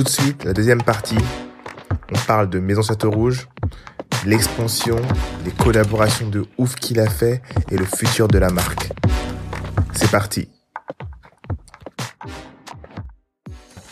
tout de suite, la deuxième partie, on parle de Maison Château Rouge, l'expansion, les collaborations de ouf qu'il a fait et le futur de la marque. C'est parti.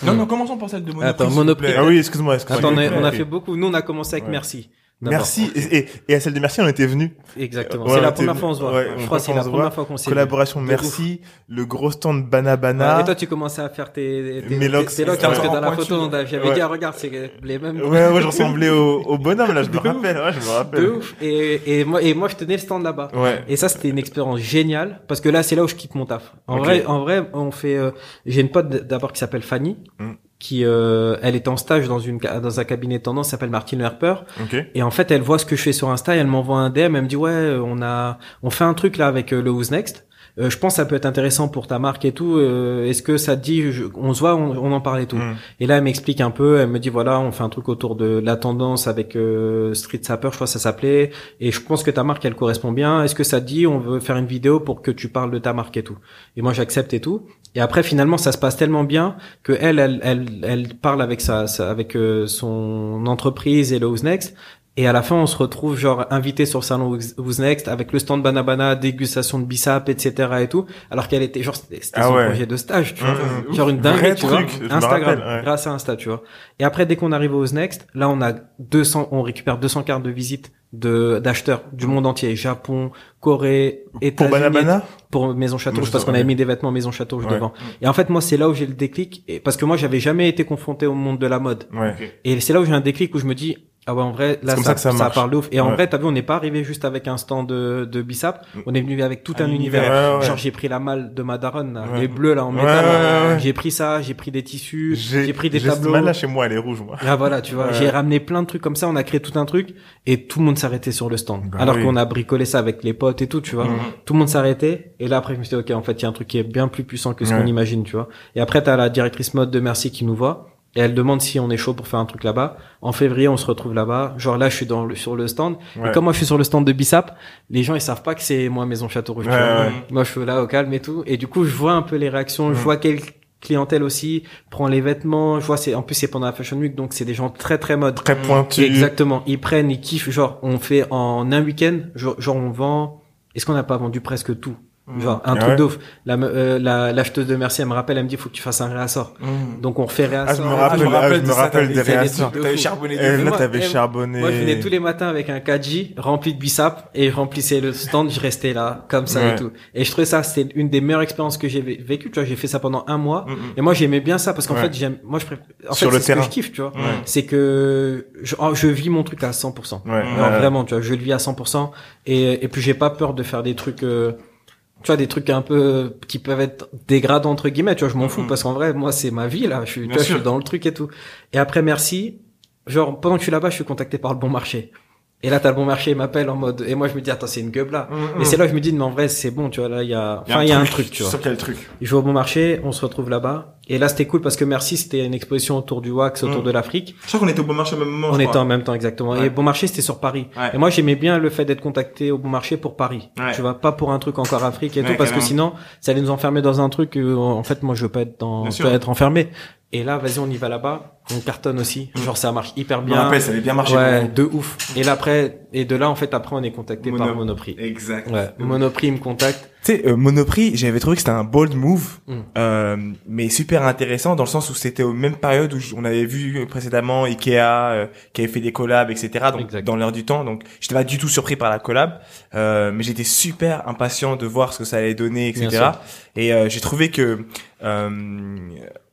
Non, non, commençons par celle de Monoprix. Attends, s'il vous Monoprix. plaît. Ah oui, excuse-moi. excuse-moi. Attends, on a, Ok. on a fait beaucoup. Nous, on a commencé avec Ouais. Merci. Merci. Et, et, et à celle de Merci, on était venus. Exactement. Ouais, c'est on la première venu- fois qu'on se voit. ouais, je on crois c'est la se première voit. fois qu'on s'est Collaboration De Merci, le gros stand vu. Banabana. Ouais, et toi, tu commençais à faire tes, tes, Mes locks, tes locks, parce que dans la photo, on j'avais Ouais. dit, ah, regarde, c'est les mêmes. Ouais, ouais, je ressemblais au, au bonhomme, là, je me De rappelle. Ouais, je me rappelle. De ouf. Et, et moi, et moi, je tenais le stand là-bas. Ouais. Et ça, c'était une expérience géniale parce que là, c'est là où je quitte mon taf. En vrai, en vrai, on fait. euh, J'ai une pote d'abord qui s'appelle Fanny, Mm. Qui euh, elle est en stage dans une dans un cabinet de tendance, s'appelle Martine Herper. Ok. Et en fait, elle voit ce que je fais sur Insta, et elle m'envoie un DM, elle me dit ouais, on a, on fait un truc là avec euh, le Who's Next. Euh, je pense que ça peut être intéressant pour ta marque et tout. Euh, Est-ce que ça te dit, je- on se voit, on, on en parle et tout. Mm. Et là, elle m'explique un peu. Elle me dit voilà, on fait un truc autour de la tendance avec euh, Street Sapper, je crois que ça s'appelait. Et je pense que ta marque, elle correspond bien. Est-ce que ça te dit, on veut faire une vidéo pour que tu parles de ta marque et tout. Et moi, j'accepte et tout. Et après, finalement, ça se passe tellement bien que elle, elle, elle, elle parle avec sa, sa- avec son entreprise et le Who's Next. Et à la fin, on se retrouve genre invité sur le salon Who's Next avec le stand Banabana, dégustation de bissap, etc. et tout. Alors qu'elle était genre c'était Ah son ouais. projet de stage, tu vois. Mmh. Genre une dinguerie, tu truc, Instagram, rappelle, ouais. grâce à Insta, tu vois. Et après, dès qu'on arrive au Who's Next, là, on a 200, on récupère 200 cartes de visite de d'acheteurs du monde entier, Japon, Corée, Pour États-Unis, Banabana? pour Maison Château parce qu'on avait mis des vêtements Maison Château Ouais. devant. Et en fait, moi, c'est là où j'ai le déclic, et parce que moi, j'avais jamais été confronté au monde de la mode. Ouais. Et c'est là où j'ai un déclic où je me dis, ah ouais, en vrai, là, comme ça, ça que ça ça, marche. parle ouf. Et en vrai, t'as vu, on n'est pas arrivé juste avec un stand de, de Bissap. On est venu avec tout un, Un univers. univers. Ouais, ouais. Genre, j'ai pris la malle de ma daronne, là, les bleus, là, en métal. là. J'ai pris ça, j'ai pris des tissus, J'ai pris des j'ai ce tableaux. mal-là chez moi, elle est rouge, moi. Ah voilà, tu vois, j'ai ramené plein de trucs comme ça, on a créé tout un truc et tout le monde s'arrêtait sur le stand. Bah Alors oui. qu'on a bricolé ça avec les potes et tout, tu vois. Mhm. Tout le monde s'arrêtait et là après je me suis dit OK, en fait, il y a un truc qui est bien plus puissant que ce qu'on imagine, tu vois. Et après tu as la directrice mode de Merci qui nous voit et elle demande si on est chaud pour faire un truc là-bas. En février, on se retrouve là-bas. Genre là, je suis dans le, sur le stand. Ouais. Et comme moi, je suis sur le stand de Bissap, les gens, ils savent pas que c'est moi Maison Château Rouge. Ouais, ouais. Moi, je suis là au calme et tout. Et du coup, je vois un peu les réactions. Je Mhm. vois quelle clientèle aussi prend les vêtements. Je vois, c'est, en plus, c'est pendant la Fashion Week, donc c'est des gens très, très mode. Très pointu. Exactement. Ils prennent, ils kiffent. Genre, on fait en un week-end, genre, genre, on vend. Est-ce qu'on n'a pas vendu presque tout? Genre un Ah truc ouais. de ouf. La euh, la l'acheteuse de Merci, elle me rappelle, elle me dit faut que tu fasses un réassort. Mmh. Donc on refait Ah, réassort. je me rappelle, je me ah, rappelle je me rappelle t'avais des de T'avais charbonné Et des là, moi, t'avais eh, charbonné. Moi, je venais tous les matins avec un caddie rempli de bissap et je remplissais le stand, je restais là, comme ça Ouais. et tout. Et je trouvais ça, c'était une des meilleures expériences que j'ai vé- vécues, tu vois, j'ai fait ça pendant un mois. Mm, mm. Et moi, j'aimais bien ça parce qu'en Ouais. fait, j'aime, moi, je préfère, en Sur fait, le c'est ce que terrain. je kiffe, tu vois. C'est que je, oh, je vis mon truc à 100%. Ouais. Alors, Ouais. vraiment, tu vois, je le vis à 100%. Et, et puis, j'ai pas peur de faire des trucs, euh, tu vois, des trucs un peu qui peuvent être dégradants entre guillemets. Tu vois, je m'en fous Mhm. parce qu'en vrai, moi, c'est ma vie là. Je suis, tu vois, je suis dans le truc et tout. Et après, merci. Genre, pendant que je suis là-bas, je suis contacté par le bon marché. Et là, t'as le bon marché, il m'appelle en mode, et moi, je me dis, attends, c'est une gueule là. Mm, Et c'est là que je me dis, mais en vrai, c'est bon, tu vois, là, il y a, enfin, il y a un truc, tu vois. Sur quel truc? Je vais au bon marché, on se retrouve là-bas. Et là, c'était cool parce que merci, c'était une exposition autour du wax, autour Mm. de l'Afrique. Je crois qu'on était au bon marché au même moment. On était en même temps, exactement. Ouais. Et bon marché, c'était sur Paris. Ouais. Et moi, j'aimais bien le fait d'être contacté au bon marché pour Paris. Ouais. Tu vois, pas pour un truc encore Afrique et tout, parce que sinon, ça allait nous enfermer dans un truc, où, en fait, moi, je veux pas être dans, veux être enfermé. Et là, vas-y, on y va là-bas. On cartonne aussi. Genre, ça marche hyper bien. rappelle, ça avait bien marché. Ouais, de ouf. Et là, après, et de là, en fait, après, on est contacté Mono- par Monoprix. Exact. Ouais, Monoprix me contacte. Tu sais, euh, Monoprix, j'avais trouvé que c'était un bold move, Mm. euh, mais super intéressant dans le sens où c'était aux mêmes périodes où on avait vu précédemment Ikea euh, qui avait fait des collabs, etc. Donc Exact. dans l'heure du temps, donc j'étais pas du tout surpris par la collab, euh, mais j'étais super impatient de voir ce que ça allait donner, etc. Et euh, j'ai trouvé que euh,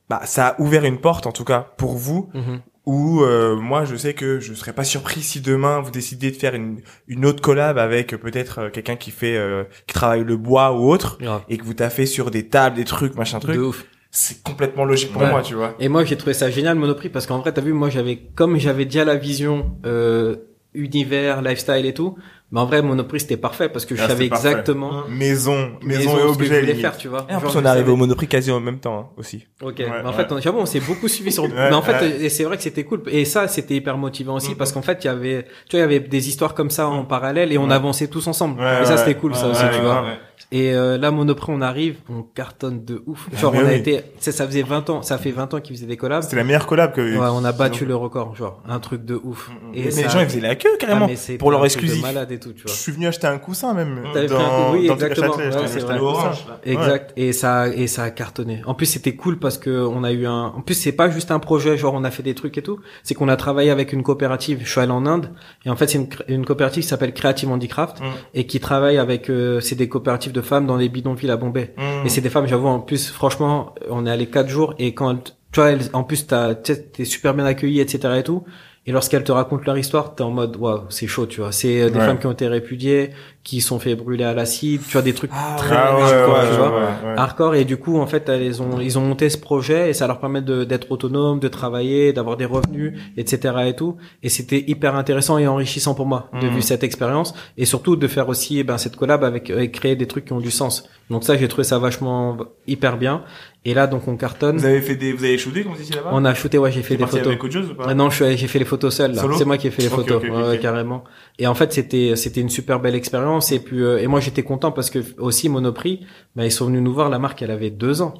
bah, ça a ouvert une porte, en tout cas pour vous, Mhm. Où euh, moi je sais que je serais pas surpris si demain vous décidez de faire une, une autre collab avec euh, peut-être euh, quelqu'un qui fait euh, qui travaille le bois ou autre Grave. et que vous taffez sur des tables, des trucs, machin truc, De ouf. c'est complètement logique pour Ouais. moi, tu vois. Et moi, j'ai trouvé ça génial, Monoprix, parce qu'en vrai, t'as vu, moi, j'avais, comme j'avais déjà la vision, euh, univers, lifestyle et tout, mais en vrai, Monoprix, c'était parfait, parce que je Ah, savais exactement Maison, maison, et ce que je objets. voulais faire, tu vois. Et en plus, on est arrivé au Monoprix quasi en même temps hein, aussi. Ok. Ouais, mais en ouais. fait, on, j'avoue, on s'est beaucoup suivi sur. Ouais, mais en fait, c'est vrai que c'était cool. Et ça, c'était hyper motivant aussi Mhm. parce qu'en fait, il y avait, tu vois, il y avait des histoires comme ça en parallèle et on Ouais. avançait tous ensemble. Ouais, et ça, c'était cool, ça Ouais, aussi, ouais, tu ouais, vois. Et euh, là, Monoprix, on arrive, on cartonne de ouf. Ah, Genre, on a oui. été, ça, ça faisait 20 ans, ça fait 20 ans qu'ils faisaient des collabs. C'était la meilleure collab que. Ouais, on a battu le record, genre, un truc de ouf. Et Et mais ça- les gens ils faisaient la queue carrément Ah, mais pour leur un truc de exclusif. malade et tout, tu Je vois. suis venu acheter un coussin même T'avais dans, fait un coup- oui, dans exactement. Ouais, vrai. Orange. Exact. Et ça, et ça a cartonné. En plus, c'était cool parce que on a eu un, en plus, c'est pas juste un projet, genre, on a fait des trucs et tout. C'est qu'on a travaillé avec une coopérative. Je suis allé en Inde. Et en fait, c'est une coopérative qui s'appelle Creative Handicraft. Mm. Et qui travaille avec, euh, c'est des coopératives de femmes dans les bidonvilles à Bombay. Mm. Et c'est des femmes, j'avoue, en plus, franchement, on est allé quatre jours et quand, tu vois, elles- en plus, t'es super bien accueilli, etc. et tout. Et lorsqu'elles te racontent leur histoire, t'es en mode, waouh, c'est chaud, tu vois. C'est euh, des Ouais. femmes qui ont été répudiées, qui sont fait brûler à l'acide, tu vois, des trucs Ah très ouais, ouais, hardcore, ouais, tu ouais, vois. ouais, ouais. Hardcore. Et du coup, en fait, elles ont, ils ont monté ce projet et ça leur permet de- d'être autonomes, de travailler, d'avoir des revenus, etc. et tout. Et c'était hyper intéressant et enrichissant pour moi de Mhm. vivre cette expérience et surtout de faire aussi, eh ben, cette collab avec, et créer des trucs qui ont du sens. Donc ça, j'ai trouvé ça vachement hyper bien. Et là, donc, on cartonne. Vous avez fait des, vous avez shooté comme vous étiez là-bas On a shooté, ouais, j'ai fait des photos. avec autre chose ou pas Ah non, je suis j'ai fait les photos seul là. C'est moi qui ai fait les photos, ok, ok, ouais, carrément. Et en fait, c'était c'était une super belle expérience et puis euh, et moi j'étais content parce que aussi Monoprix, bah ils sont venus nous voir. La marque, elle avait deux ans,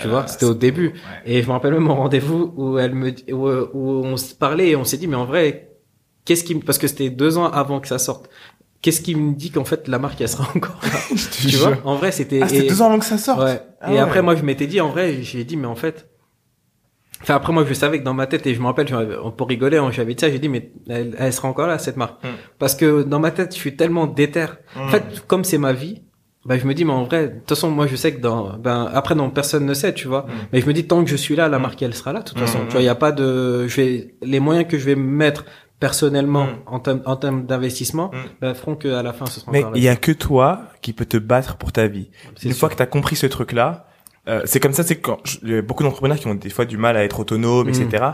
tu vois. C'était au début. Et je me rappelle même mon rendez-vous où elle me où, où on se parlait et on s'est dit mais en vrai, qu'est-ce qui parce que c'était deux ans avant que ça sorte. Qu'est-ce qui me dit qu'en fait la marque elle sera encore là Tu vois En vrai, c'était Ah, c'était deux ans avant que ça sorte. Ouais. Ah et ouais. après, moi, je m'étais dit, en vrai, j'ai dit, mais en fait, enfin, après, moi, je savais que dans ma tête, et je me rappelle, pour rigoler, hein, j'avais dit ça, j'ai dit, mais elle, elle sera encore là, cette marque. Mm. Parce que dans ma tête, je suis tellement déter. En fait, comme c'est ma vie, bah, je me dis, mais en vrai, de toute façon, moi, je sais que dans, ben, après, non, personne ne sait, tu vois. Mm. Mais je me dis, tant que je suis là, la marque, elle sera là, de toute façon. Tu vois, il y a pas de, je vais, les moyens que je vais mettre personnellement Mm. en termes, en termes d'investissement, Mm. bah, feront qu'à la fin, ce sera Mais là. il y a que toi qui peut te battre pour ta vie. C'est Une sûr. fois que tu as compris ce truc-là, euh, c'est comme ça, c'est quand je- il y a beaucoup d'entrepreneurs qui ont des fois du mal à être autonomes, etc.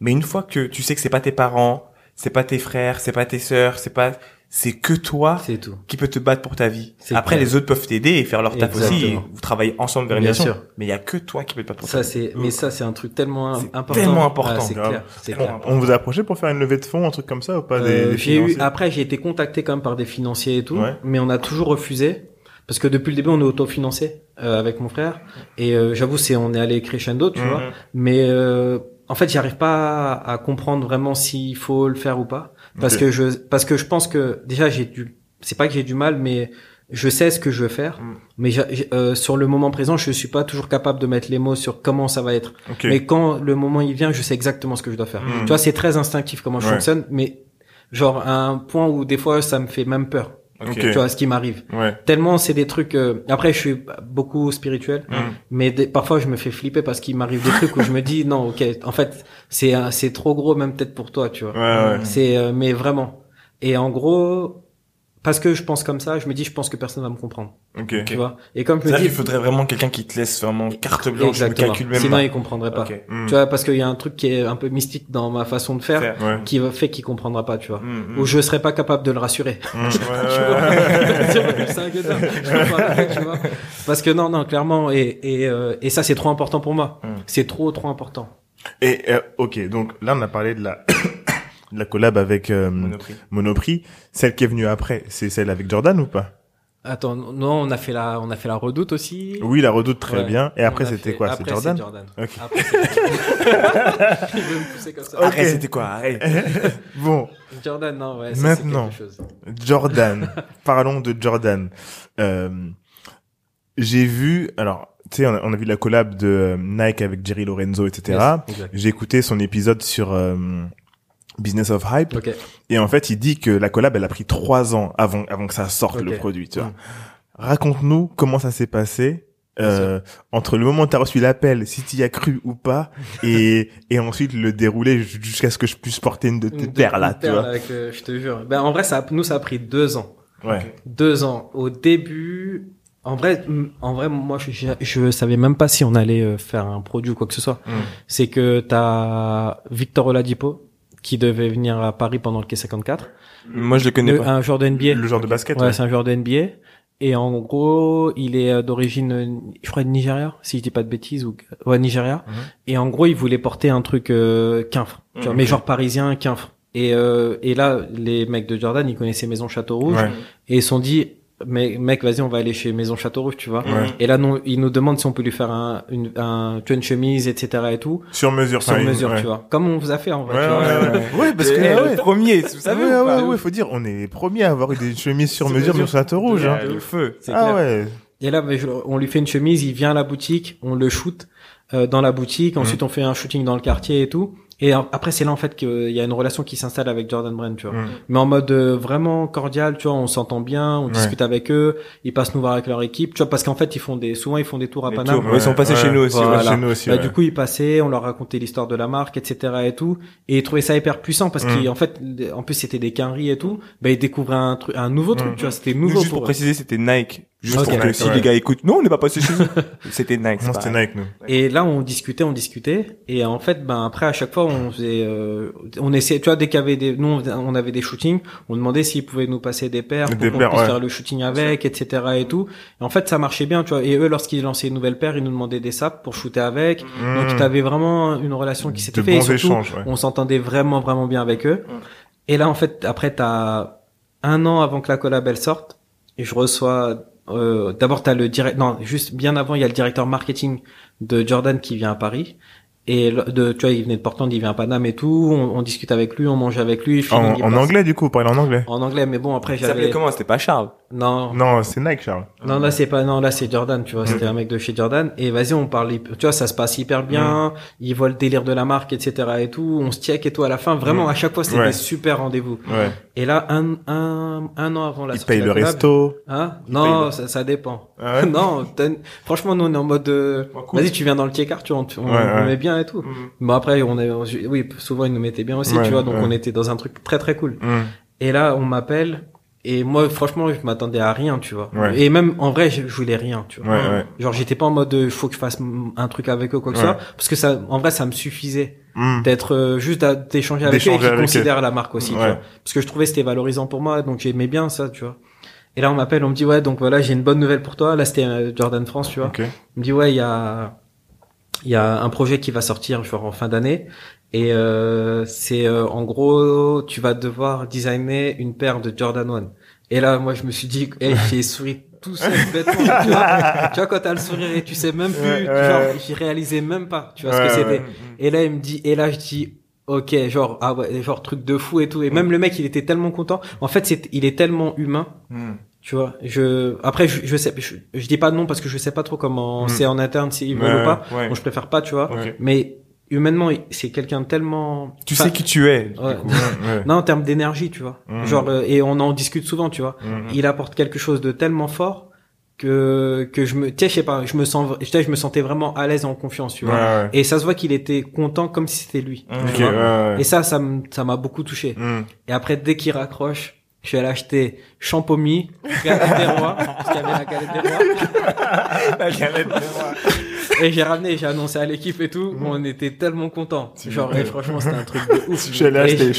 Mais une fois que tu sais que c'est pas tes parents, c'est pas tes frères, c'est pas tes sœurs, c'est pas, c'est que toi C'est tout. qui peut te battre pour ta vie. C'est Après, clair. les autres peuvent t'aider et faire leur taf aussi. Et vous travaillez ensemble vers une Bien sûr. Mais il y a que toi qui peut te battre pour Ça ta vie. c'est, mais ça c'est un truc tellement important. tellement important, Ah, c'est clair, clair. important. On vous a approché pour faire une levée de fonds, un truc comme ça ou pas des, Euh, des j'ai eu, financiers? après j'ai été contacté quand même par des financiers et tout, Ouais. mais on a toujours refusé parce que depuis le début on est autofinancé euh, avec mon frère et euh, j'avoue c'est on est allé crescendo, tu vois, mais euh, en fait j'arrive pas à, à comprendre vraiment s'il faut le faire ou pas parce que je parce que je pense que déjà j'ai du c'est pas que j'ai du mal mais je sais ce que je veux faire, Mm. mais euh, sur le moment présent, je suis pas toujours capable de mettre les mots sur comment ça va être. Mais quand le moment il vient, je sais exactement ce que je dois faire. Mm. Tu vois, c'est très instinctif comment je Ouais. fonctionne, mais genre à un point où des fois ça me fait même peur. Ok. Tu vois ce qui m'arrive. Ouais. Tellement c'est des trucs. euh, Après, je suis beaucoup spirituel, Mm. mais des- parfois je me fais flipper parce qu'il m'arrive des trucs où je me dis non, ok, en fait c'est un- c'est trop gros même peut-être pour toi, tu vois. Ouais, ouais. C'est euh, mais vraiment. Et en gros, parce que je pense comme ça, je me dis je pense que personne va me comprendre, Ok. tu vois. Et comme je me dis qu'il faudrait vraiment quelqu'un qui te laisse vraiment carte blanche, exactement, calcule même sinon pas. il comprendrait pas. Ok. Mm. Tu vois, parce qu'il y a un truc qui est un peu mystique dans ma façon de faire, Faire. Ouais. qui fait qu'il comprendra pas, tu vois. Mm, mm. Ou je serais pas capable de le rassurer. Tu vois. Parce que non, non, clairement, et, et, euh, et ça, c'est trop important pour moi. C'est trop, trop important. Et euh, ok, donc là on a parlé de la la collab avec euh, Monoprix. Monoprix. Celle qui est venue après, c'est celle avec Jordan ou pas? Attends, non, on a fait la, on a fait la redoute aussi. Oui, la redoute très Ouais. bien. Et après c'était fait- quoi? C'est Jordan? Jordan. Ok. Après, c'est- Il veut me pousser comme ça. Arrête, c'était quoi? Arrête. Bon, Jordan, non, ouais. ça, Maintenant. quelque chose. Jordan. Parlons de Jordan. Euh, j'ai vu, alors, tu sais, on, a- on a vu la collab de euh, Nike avec Jerry Lorenzo, etc. Yes. J'ai écouté son épisode sur euh, Business of Hype. Ok. Et en fait, il dit que la collab, elle a pris trois ans avant, avant que ça sorte le produit, tu vois. Mm. Raconte-nous comment ça s'est passé. Euh, entre le moment où t'as reçu l'appel, si t'y as cru ou pas, et, et ensuite le dérouler jusqu'à ce que je puisse porter une de tes paires là, tu vois. avec, euh, je te jure. Ben, en vrai, ça, a- nous, ça a pris deux ans. Ouais. deux ans. Au début, en vrai, en vrai, moi, je, je, savais même pas si on allait euh, faire un produit ou quoi que ce soit. Mm. C'est que t'as Victor Oladipo qui devait venir à Paris pendant le K54, Moi, je le connais Le- pas. un joueur de NBA. Le genre de basket. Ouais, ouais. c'est un joueur de NBA. Et en gros, il est euh, d'origine, je crois, de Nigeria, si je dis pas de bêtises, ou ouais, Nigeria. Mhm. Et en gros, il voulait porter un truc euh, quinfre, tu vois, Mhm. mais genre parisien, quinfre. Et euh, et là, les mecs de Jordan, ils connaissaient Maison Château Rouge Ouais. et ils se sont dit, mais mec, vas-y, on va aller chez Maison Château Rouge, tu vois. Ouais. Et là, non, il nous demande si on peut lui faire un, une, un, tu vois, une chemise, etc. et tout, Sur mesure. sur mesure, ouais. tu vois. Comme on vous a fait en vrai, Ouais, tu vois. ouais, ouais. Ouais, parce que, ouais. le premier, vous Ah savez ouais, ou pas ouais, ouais, faut dire, on est les premiers à avoir eu des chemises sur mesure, mais sur la rouge, hein. Le feu. Ah clair. ouais. Et là, on lui fait une chemise, il vient à la boutique, on le shoot euh, dans la boutique, ensuite on fait un shooting dans le quartier et tout. Et après, c'est là en fait qu'il y a une relation qui s'installe avec Jordan Brand, tu vois. Mm. Mais en mode euh, vraiment cordial, tu vois, on s'entend bien, on Ouais. discute avec eux, ils passent nous voir avec leur équipe, tu vois, parce qu'en fait, ils font des, souvent ils font des tours à Les Paname. tours, ouais, ils sont passés chez nous aussi. Voilà. chez nous aussi, Bah. Du coup, ils passaient, on leur racontait l'histoire de la marque, etc. et tout, et ils trouvaient ça hyper puissant parce Mm. qu'en fait, en plus c'était des quinries et tout, bah ils découvraient un truc, un nouveau truc, Mm. tu vois, c'était Nous, nouveau juste pour préciser, c'était Nike. Juste Ok. pour que si ouais. les gars écoutent, non, on n'est pas passé chez eux. C'était Nike. Non, c'était. Nike, nous. Et là, on discutait, on discutait, et en fait, ben après, à chaque fois, on faisait, euh, on essayait, tu vois, dès qu'il y avait des, nous, on avait des shootings, on demandait s'ils pouvaient nous passer des paires pour qu'on puisse ouais. faire le shooting avec, etc. et tout. Et en fait, ça marchait bien, tu vois. Et eux, lorsqu'ils lançaient une nouvelle paire, ils nous demandaient des saps pour shooter avec. Donc, Mmh. t'avais vraiment une relation qui s'était faite. Et surtout, ouais. on s'entendait vraiment, vraiment bien avec eux. Et là, en fait, après, t'as un an avant que la collab elle sorte, et je reçois. Euh, D'abord, t'as le direct. Non, juste bien avant, il y a le directeur marketing de Jordan qui vient à Paris. Et de, tu vois, il venait de Portland, il vient à Paname et tout. On, on discute avec lui, on mange avec lui. En, passe- anglais, du coup, parler en anglais. En anglais, mais bon, après Il s'appelait j'avais. comment? C'était pas Charles? Non, Non, c'est Nike, Charles. non, là c'est pas, non, là c'est Jordan, tu vois, c'était un mec de chez Jordan. Et vas-y, on parle, tu vois, ça se passe hyper bien. Il voit le délire de la marque, etc. et tout. On se check et tout à la fin. Vraiment, Mm. à chaque fois, c'était Ouais. des super rendez-vous. Ouais. Et là, un, un, un an avant la Il sortie paye de le la collab- resto. Hein? Non, le- ça, ça dépend. Ah ouais? Non, t'as- franchement, nous on est en mode. euh, Oh, cool. Vas-y, tu viens dans le tiers tu vois, on, on, Ouais, on met bien et tout. Mhm. Bon après, on est, oui, souvent ils nous mettaient bien aussi, Ouais, tu vois. Donc ouais. on était dans un truc très très cool. Hum. Et là, on m'appelle. Et moi, franchement, je m'attendais à rien, tu vois. Ouais. Et même, en vrai, je, je voulais rien, tu vois. Ouais, ouais. Genre, j'étais pas en mode, il faut que je fasse mm, un truc avec eux, quoi que ce Ouais. soit. Parce que ça, en vrai, ça me suffisait Hum. d'être euh, juste à- d'échanger avec eux et qu'ils considèrent la marque aussi, tu vois. Parce que je trouvais que c'était valorisant pour moi, donc j'aimais bien ça, tu vois. Et là, on m'appelle, on me dit, ouais, donc voilà, j'ai une bonne nouvelle pour toi. Là, c'était euh, Jordan France, tu vois. Ok. Il me dit, ouais, il y a, il y a un projet qui va sortir, genre, en fin d'année. Et euh, c'est, euh, en gros, tu vas devoir designer une paire de Jordan 1. Et là, moi, je me suis dit, hey, j'ai souri tout seul, bêtement, tu vois. tu vois, quand t'as le sourire et tu sais même plus, genre, j'y réalisais même pas, tu vois, ce que c'était. Et là, il me dit, et là, je dis, ok, genre, ah ouais, genre, truc de fou et tout. Et même le mec, il était tellement content. En fait, c'est, il est tellement humain. Hmm. Tu vois, je après je, je sais je, je dis pas non parce que je sais pas trop comment Mm. c'est en interne s'ils veulent ou pas. ouais. Bon, je préfère pas, tu vois. Ok. Mais humainement, c'est quelqu'un de tellement Tu Enfin, sais qui tu es. ouais. Ouais. Non, en termes d'énergie, tu vois. Mm. Genre euh, et on en discute souvent, tu vois. Hum. Il apporte quelque chose de tellement fort que que je me tu sais je sais pas, je me sens je sais, je me sentais vraiment à l'aise en confiance, tu vois. ouais. Et ça se voit qu'il était content comme si c'était lui. Hmm. Ok, tu vois. ouais, ouais. Et ça ça ça m'a beaucoup touché. Et après, dès qu'il raccroche, je suis allé acheter champomis, galette des rois, parce qu'il y avait la galette des rois. La galette de roi. Et j'ai ramené, j'ai annoncé à l'équipe et tout. On était tellement contents. Genre, et franchement, c'était un truc de ouf. Je suis allé Et acheter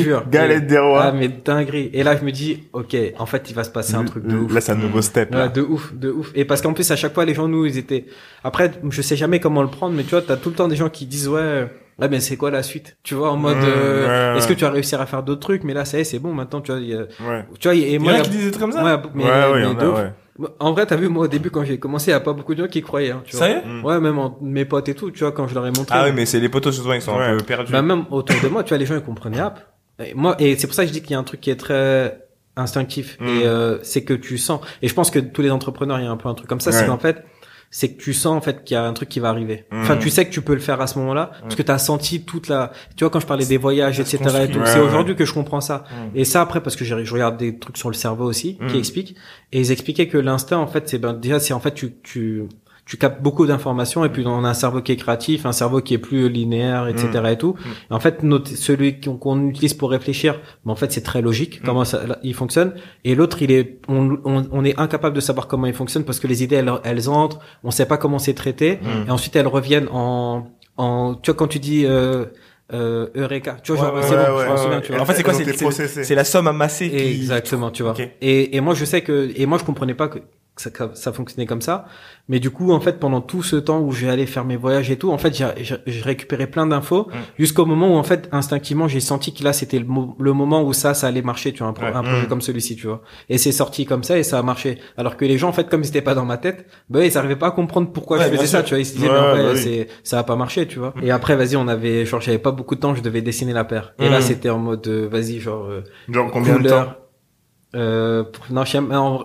jure. galette Et- des rois. Ah, mais dinguerie. Et là, je me dis, ok, en fait, il va se passer un truc de ouf. Là, c'est un nouveau step. Ouais, de ouf, de ouf. Et parce qu'en plus, à chaque fois, les gens, nous, ils étaient... Après, je sais jamais comment le prendre, mais tu vois, t'as tout le temps des gens qui disent, ouais, ouais, mais c'est quoi la suite? Tu vois, en mode, Mmh, euh, ouais, est-ce ouais. que tu vas réussir à faire d'autres trucs? Mais là, ça y est, c'est bon, maintenant, tu vois, il y a- Ouais. tu vois, et Il y moi, en a il y qui disaient des trucs comme ça. Ouais, mais, ouais, ouais, mais y en a. En vrai, t'as vu, moi, au début, quand j'ai commencé, il y a pas beaucoup de gens qui croyaient, hein, tu vois. Sérieux? Mm. Ouais, même en- mes potes et tout, tu vois, quand je leur ai montré. Ah oui, mais c'est les potos souvent ils sont un Ouais. peu perdus. Bah, même autour de moi, tu vois, les gens, ils comprenaient app. Et moi, et c'est pour ça que je dis qu'il y a un truc qui est très instinctif. Mm. Et, euh, c'est que tu sens. Et je pense que tous les entrepreneurs, il y a un peu un truc comme ça, c'est qu'en fait, c'est que tu sens, en fait, qu'il y a un truc qui va arriver. Mm. Enfin, tu sais que tu peux le faire à ce moment-là, parce que t'as senti toute la, tu vois, quand je parlais des voyages, etc. et construit. tout, Ouais, c'est ouais. aujourd'hui que je comprends ça. Mm. Et ça, après, parce que je regarde des trucs sur le cerveau aussi, qui expliquent. Et ils expliquaient que l'instinct, en fait, c'est ben, déjà, c'est en fait, tu, tu, tu captes beaucoup d'informations et puis on a un cerveau qui est créatif, un cerveau qui est plus linéaire, etc. Mm. et tout. Et en fait, notre, celui qu'on qu'on utilise pour réfléchir, mais en fait, c'est très logique comment ça, là, il fonctionne. Et l'autre, il est, on, on, on est incapable de savoir comment il fonctionne parce que les idées, elles, elles entrent, on sait pas comment c'est traité, Mm. et ensuite elles reviennent en, en, tu vois, quand tu dis. Euh, euh, Eureka, tu vois, genre, Ouais, c'est ouais, bon, ouais, je m'en ouais, souviens, ouais. tu vois. En fait, c'est quoi C'est la somme amassée qui. Exactement, tu vois. Et, et moi, je sais que, et moi, je comprenais pas que ça, ça fonctionnait comme ça. Mais du coup, en fait, pendant tout ce temps où j'ai allé faire mes voyages et tout, en fait, j'ai- récupéré plein d'infos Mm. jusqu'au moment où, en fait, instinctivement, j'ai senti que là, c'était le, mo- le moment où ça, ça allait marcher, tu vois, un, pro- Ouais. un projet Mm. comme celui-ci, tu vois. Et c'est sorti comme ça et ça a marché. Alors que les gens, en fait, comme c'était pas dans ma tête, bah, ils arrivaient pas à comprendre pourquoi Ouais, je faisais ça, tu vois. Ils se disaient, Ouais, bah oui. ça a pas marché, tu vois. Et après, vas-y, on avait, genre, j'avais pas beaucoup de temps, je devais dessiner la paire. Et là, c'était en mode, euh, vas-y, genre, euh, Genre combien de temps? Euh, non,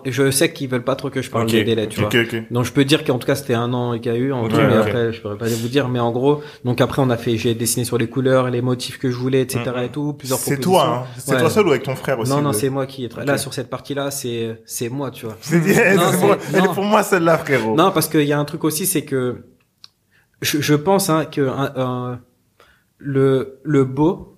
je, sais- qu'ils veulent pas trop que je parle des délais, tu vois. Ok, ok. Donc je peux dire qu'en tout cas c'était un an qu'il y a eu en tout, mais après je pourrais pas vous dire. Mais en gros, donc après on a fait, j'ai dessiné sur les couleurs, les motifs que je voulais, etc. Mm. et tout, plusieurs C'est toi, hein. C'est Ouais. toi seul ou avec ton frère aussi Non, non, c'est moi qui est là sur cette partie-là, c'est c'est moi, tu vois. C'est pour, elle est non. pour moi celle-là, frérot. Non, parce qu'il y a un truc aussi, c'est que je, je pense hein, que un- un- le le beau,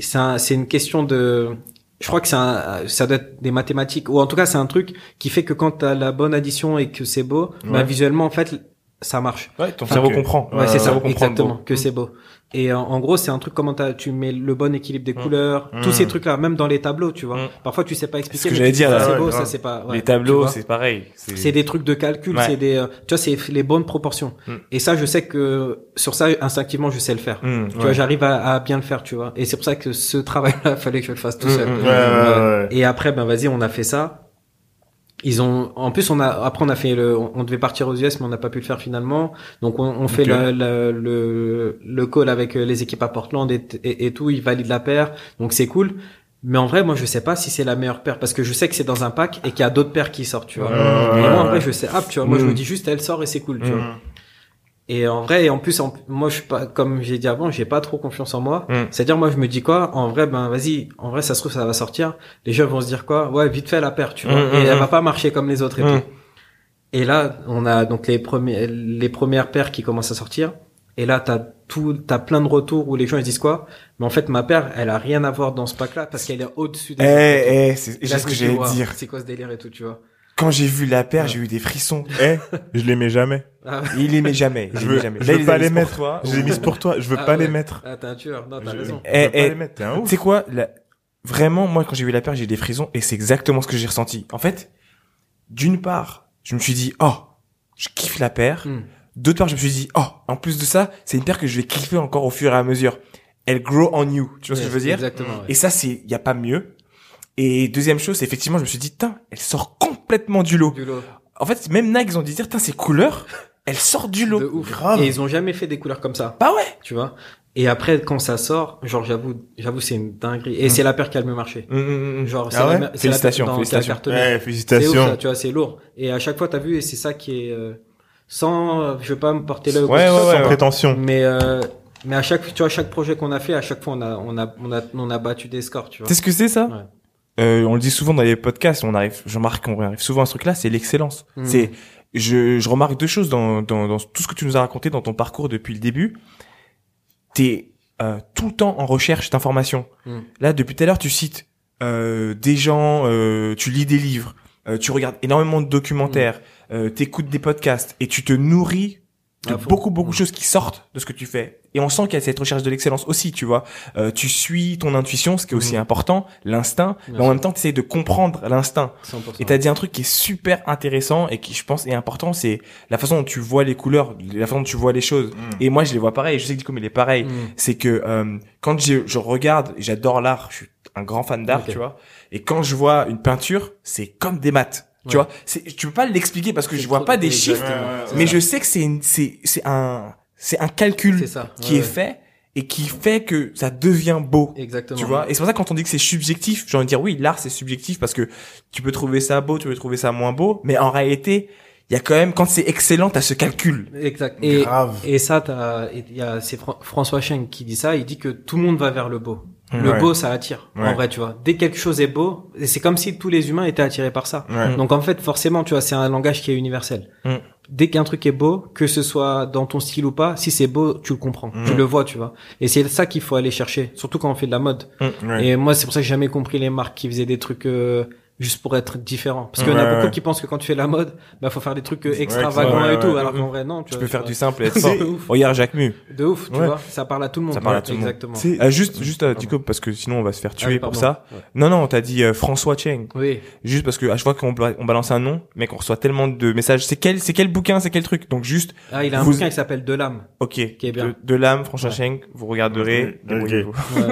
c'est un- c'est une question de je crois que c'est un, ça doit être des mathématiques ou en tout cas c'est un truc qui fait que quand tu as la bonne addition et que c'est beau, bah, visuellement en fait ça marche. Ouais, ton cerveau comprend. Ouais, c'est Euh, ça, comprend exactement, que c'est beau. Et en, en gros, c'est un truc comment t'as- tu mets le bon équilibre des Mm. couleurs, Mm. tous ces trucs-là, même dans les tableaux, tu vois. Mm. Parfois, tu sais pas expliquer. ce que j'allais dire. C'est beau, ça c'est pas. ouais, Les tableaux, c'est pareil. C'est des trucs de calcul, Ouais. c'est des, euh, tu vois, c'est les bonnes proportions. Et ça, je sais que sur ça, instinctivement, je sais le faire. Mmh, Tu ouais. vois, j'arrive à, à bien le faire, tu vois. Et c'est pour ça que ce travail-là, fallait que je le fasse tout seul. Ouais, ouais, ouais, ouais. Et après, ben vas-y, on a fait ça. Ils ont, en plus, on a, après, on a fait le, on devait partir aux US, mais on n'a pas pu le faire finalement. Donc, on, on fait la- la- le, le call avec euh, les équipes à Portland et, et, et tout. Ils valident la paire. Donc, c'est cool. Mais en vrai, moi, je sais pas si c'est la meilleure paire parce que je sais que c'est dans un pack et qu'il y a d'autres paires qui sortent, tu vois. Et moi, en vrai, je sais, ah, tu vois, moi, je Mm. me dis juste, elle sort et c'est cool, tu vois. Et en vrai, et en plus, en- moi, je suis pas, comme j'ai dit avant, j'ai pas trop confiance en moi. Mm. C'est-à-dire, moi, je me dis quoi? En vrai, ben, vas-y. En vrai, ça se trouve, ça va sortir. Les gens vont se dire quoi? Ouais, vite fait la paire, tu vois. Mm, et mm, elle mm. va pas marcher comme les autres et tout. Et là, on a donc les premiers, les premières paires qui commencent à sortir. Et là, t'as tout, t'as plein de retours où les gens ils disent quoi? Mais en fait, ma paire, elle a rien à voir dans ce pack-là parce qu'elle est au-dessus des Eh, et eh, c'est Et ce que dis, j'allais dire. C'est quoi ce délire et tout, tu vois? Quand j'ai vu la paire, Ouais. j'ai eu des frissons. Eh, je les mets jamais. Ah. Il les met jamais. Je veux, jamais. je veux pas a les mettre. toi. Je les ai mis pour toi. Je veux Ah pas ouais. les mettre. Ah, t'es un tueur. Non, t'as Je, raison. je Eh, veux pas eh, les mettre. T'es un Tu ouf. sais quoi la- Vraiment, moi, quand j'ai vu la paire, j'ai eu des frissons et c'est exactement ce que j'ai ressenti. En fait, d'une part, je me suis dit, oh, je kiffe la paire. Mm. D'autre part, je me suis dit, oh, en plus de ça, c'est une paire que je vais kiffer encore au fur et à mesure. Elle grow on you. Tu vois ce que je veux dire Exactement. ouais. Et ça, c'est, y a pas mieux. Et deuxième chose, c'est effectivement, je me suis dit, tiens, elle sort complètement du lot. Du lot. En fait, même Nike, ils ont dit, tiens, ces couleurs, elles sortent du De lot. ouf. Grave. Et ils ont jamais fait des couleurs comme ça, Bah ouais. tu vois? Et après, quand ça sort, genre, j'avoue, j'avoue, c'est une dinguerie. Et Mm. c'est la paire qui a le mieux marché. Mm, mm, mm. Genre, c'est Ah la, ouais c'est la Félicitations, paire dans- qui a félicitations. Ouais, C'est ouf, félicitations. ça, tu vois, c'est lourd. Et à chaque fois, t'as vu, et c'est ça qui est, euh, sans, je veux pas me porter là Ouais, ouais, Sans prétention. Mais, euh, mais à chaque, tu vois, chaque projet qu'on a fait, à chaque fois, on a, on a, on a, on a battu des scores, tu vois. Sais ce que c'est ça? Ouais. Euh, On le dit souvent dans les podcasts, on arrive, je remarque qu'on arrive souvent à ce truc-là, c'est l'excellence. Mm. C'est, je, je remarque deux choses dans, dans, dans tout ce que tu nous as raconté dans ton parcours depuis le début. T'es euh, tout le temps en recherche d'informations. Mm. Là, depuis tout à l'heure, tu cites euh, des gens, euh, tu lis des livres, euh, tu regardes énormément de documentaires, euh, t'écoutes des podcasts et tu te nourris de fond. beaucoup beaucoup de choses qui sortent de ce que tu fais et on sent qu'il y a cette recherche de l'excellence aussi tu vois Euh, tu suis ton intuition ce qui est aussi Mm. important l'instinct mais en même temps tu essaies de comprendre l'instinct 100%. et t'as dit un truc qui est super intéressant et qui je pense est important c'est la façon dont tu vois les couleurs la façon dont tu vois les choses Mm. et moi je les vois pareil je sais que Dico il est pareil Mm. c'est que euh, quand je, je regarde j'adore l'art je suis un grand fan d'art tu vois et quand je vois une peinture c'est comme des maths tu Ouais. vois c'est tu peux pas l'expliquer parce que je vois pas des chiffres Ouais, ouais, C'est mais ça. je sais que c'est une- c'est c'est un c'est un calcul C'est ça. qui Ouais, est ouais. fait et qui fait que ça devient beau Exactement. tu vois et c'est pour ça que quand on dit que c'est subjectif j'ai envie de dire oui l'art c'est subjectif parce que tu peux trouver ça beau tu peux trouver ça moins beau mais en réalité il y a quand même quand c'est excellent t'as ce calcul Exact. Et, Grave. et ça, t'as, il y a, c'est Fran- François Cheng qui dit ça. Il dit que tout le monde va vers le beau. Le Ouais. beau, ça attire. Ouais. En vrai, tu vois. Dès que quelque chose est beau, et c'est comme si tous les humains étaient attirés par ça. Ouais. Donc en fait, forcément, tu vois, c'est un langage qui est universel. Mm. Dès qu'un truc est beau, que ce soit dans ton style ou pas, si c'est beau, tu le comprends, Mm. tu le vois, tu vois. Et c'est ça qu'il faut aller chercher, surtout quand on fait de la mode. Ouais. Et moi, c'est pour ça que j'ai jamais compris les marques qui faisaient des trucs euh, juste pour être différent. Parce qu'il y en a Ouais, beaucoup qui pensent que quand tu fais la mode, bah faut faire des trucs extravagants ouais, et tout, ouais, alors qu'en vrai non, tu, Tu vois, peux faire vois. du simple et être C'est fort. de ouf. Regarde Jacques Mu. De ouf, tu Ouais. vois, ça parle à tout le monde. Ça parle à tout le monde. Exactement. C'est- Euh, juste, juste, euh, Dico, parce que sinon on va se faire Ah tuer oui, pour ça. Ouais. Non, non, t'as dit euh, François Cheng. Oui. Juste parce que à chaque fois qu'on ba- on balance un nom, mec, on reçoit tellement de messages. C'est quel, c'est quel bouquin, c'est quel truc? Donc juste, Ah, il a un Vous- bouquin qui s'appelle De l'âme. ok, Qui est bien. de, de l'âme, François Ouais. Cheng, vous regarderez.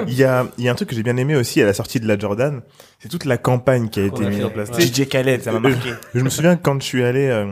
Il y a, il y a un truc que j'ai bien aimé aussi à la sortie de la Jordan, c'est toute la campagne qui a Qu'on été fait. en place. DJ Khaled, ça m'a Euh, marqué. Je me souviens quand je suis allé, euh,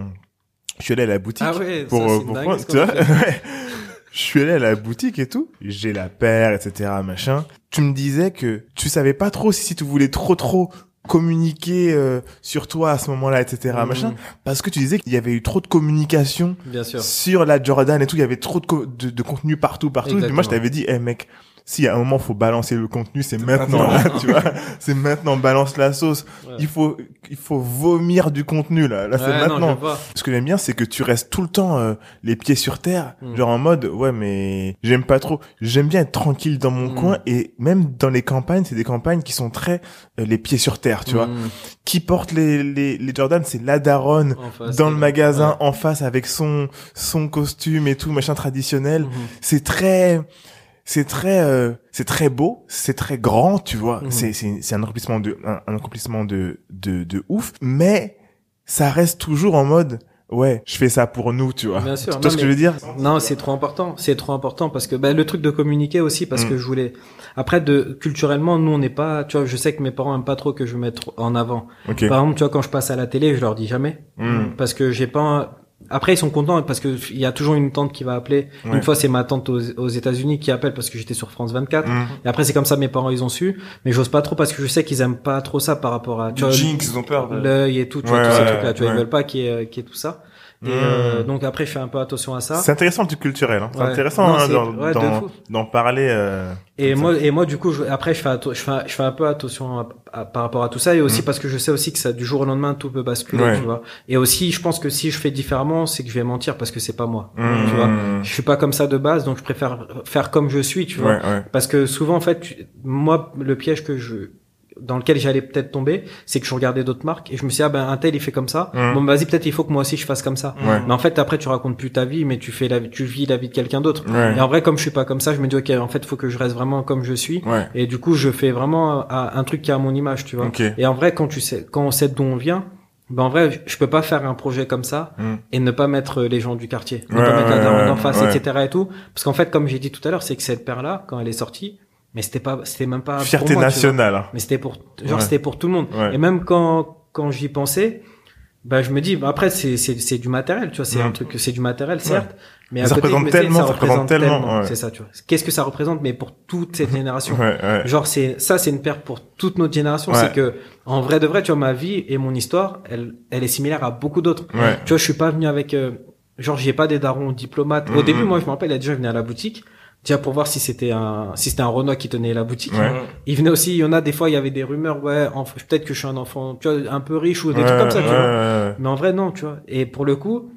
je suis allé à la boutique Ah ouais, pour, ça, euh, pour ce tu vois, je suis allé à la boutique et tout, j'ai la paire, etc., machin. Tu me disais que tu savais pas trop si tu voulais trop trop communiquer euh, sur toi à ce moment-là, etc., Mhm. machin, parce que tu disais qu'il y avait eu trop de communication Bien sûr. sur la Jordan et tout, il y avait trop de, co- de, de contenu partout, partout. Et puis moi, je Exactement. t'avais dit, eh mec, si à un moment faut balancer le contenu, c'est maintenant, là, tu vois. C'est maintenant, balance la sauce. Ouais. Il faut, il faut vomir du contenu, là. Là, c'est Ouais, maintenant. Ce que j'aime bien, c'est que tu restes tout le temps euh, les pieds sur terre, Mm. genre en mode ouais mais j'aime pas trop. J'aime bien être tranquille dans mon Mm. coin et même dans les campagnes, c'est des campagnes qui sont très euh, les pieds sur terre, tu vois. Mm. Qui porte les les, les Jordan, c'est la daronne face, dans le magasin ouais. en face avec son son costume et tout machin traditionnel. C'est très c'est très euh, c'est très beau, c'est très grand, tu vois. Mhm. C'est c'est c'est un accomplissement de un, un accomplissement de de de ouf, mais ça reste toujours en mode ouais, je fais ça pour nous, tu vois. Bien sûr, Tu vois ce que je veux dire? Non, c'est trop important. C'est trop important parce que bah, le truc de communiquer aussi parce Mm. que je voulais. Après, de culturellement, nous on n'est pas. Tu vois, je sais que mes parents aiment pas trop que je mette en avant. Par exemple, tu vois, quand je passe à la télé, je leur dis jamais Mm. parce que j'ai pas. Après, ils sont contents parce que il y a toujours une tante qui va appeler. Ouais. Une fois, c'est ma tante aux, aux États-Unis qui appelle parce que j'étais sur France 24. Mm. Et après, c'est comme ça, mes parents, ils ont su. Mais j'ose pas trop parce que je sais qu'ils aiment pas trop ça par rapport à. Tu vois, Jinx, ils ont peur. l'œil et tout, tu vois, tous ces ouais, trucs-là. Tu vois, ils veulent pas qu'il y, ait- qu'il y ait tout ça. Et euh, donc après, je fais un peu attention à ça. C'est intéressant le truc culturel. Hein. C'est Ouais. intéressant Non, hein, d'en ouais, de parler. Euh, Et moi, et moi, du coup, je, après, je fais, je fais, je fais un peu attention à- à- par rapport à tout ça, et aussi parce que je sais aussi que ça, du jour au lendemain, tout peut basculer, Ouais. tu vois. Et aussi, je pense que si je fais différemment, c'est que je vais mentir parce que c'est pas moi, ça. Mm. tu vois. Je suis pas comme ça de base, donc je préfère faire comme je suis, tu vois. Ouais, ouais. Parce que souvent, en fait, tu- moi, le piège que je, dans lequel j'allais peut-être tomber, c'est que je regardais d'autres marques et je me suis dit, ah ben, un tel, il fait comme ça. Mm. Bon, vas-y, peut-être il faut que moi aussi je fasse comme ça. Ouais. Mais en fait, après, tu racontes plus ta vie, mais tu fais la, tu vis la vie de quelqu'un d'autre. Ouais. Et en vrai, comme je suis pas comme ça, je me dis, ok, en fait, il faut que je reste vraiment comme je suis. Ouais. Et du coup, je fais vraiment un, un truc qui à mon image, tu vois. Ok. Et en vrai, quand tu sais, quand on sait d'où on vient, ben en vrai, je peux pas faire un projet comme ça Mm. et ne pas mettre les gens du quartier, ne Ouais, pas mettre la ouais, en face, ouais. etc. et tout. Parce qu'en fait, comme j'ai dit tout à l'heure, c'est que cette paire-là, quand elle est sortie, mais c'était pas, c'était même pas Fierté pour moi, nationale. hein. Mais c'était pour, genre, Ouais. c'était pour tout le monde. Ouais. Et même quand, quand j'y pensais, bah, je me dis, bah, après, c'est, c'est, c'est du matériel, tu vois, c'est Mm. un truc, c'est du matériel, certes. Mais à ça côté, représente tellement, ça représente tellement, ouais. C'est ça, tu vois. Qu'est-ce que ça représente, mais pour toute cette génération? Ouais, ouais. Genre, c'est, ça, c'est une paire pour toute notre génération. C'est que, en vrai de vrai, tu vois, ma vie et mon histoire, elle, elle est similaire à beaucoup d'autres. Ouais. Tu vois, je suis pas venu avec, euh, genre, j'ai pas des darons diplomates. Au Mhm. début, moi, je me rappelle, il y a déjà venu à la boutique. Déjà pour voir si c'était un, si c'était un Renault qui tenait la boutique. Ouais. Il venait aussi, il y en a des fois, il y avait des rumeurs, ouais, peut-être que je suis un enfant, tu vois, un peu riche ou des Ouais, trucs comme ça, tu vois. Mais en vrai, non, tu vois. Et pour le coup,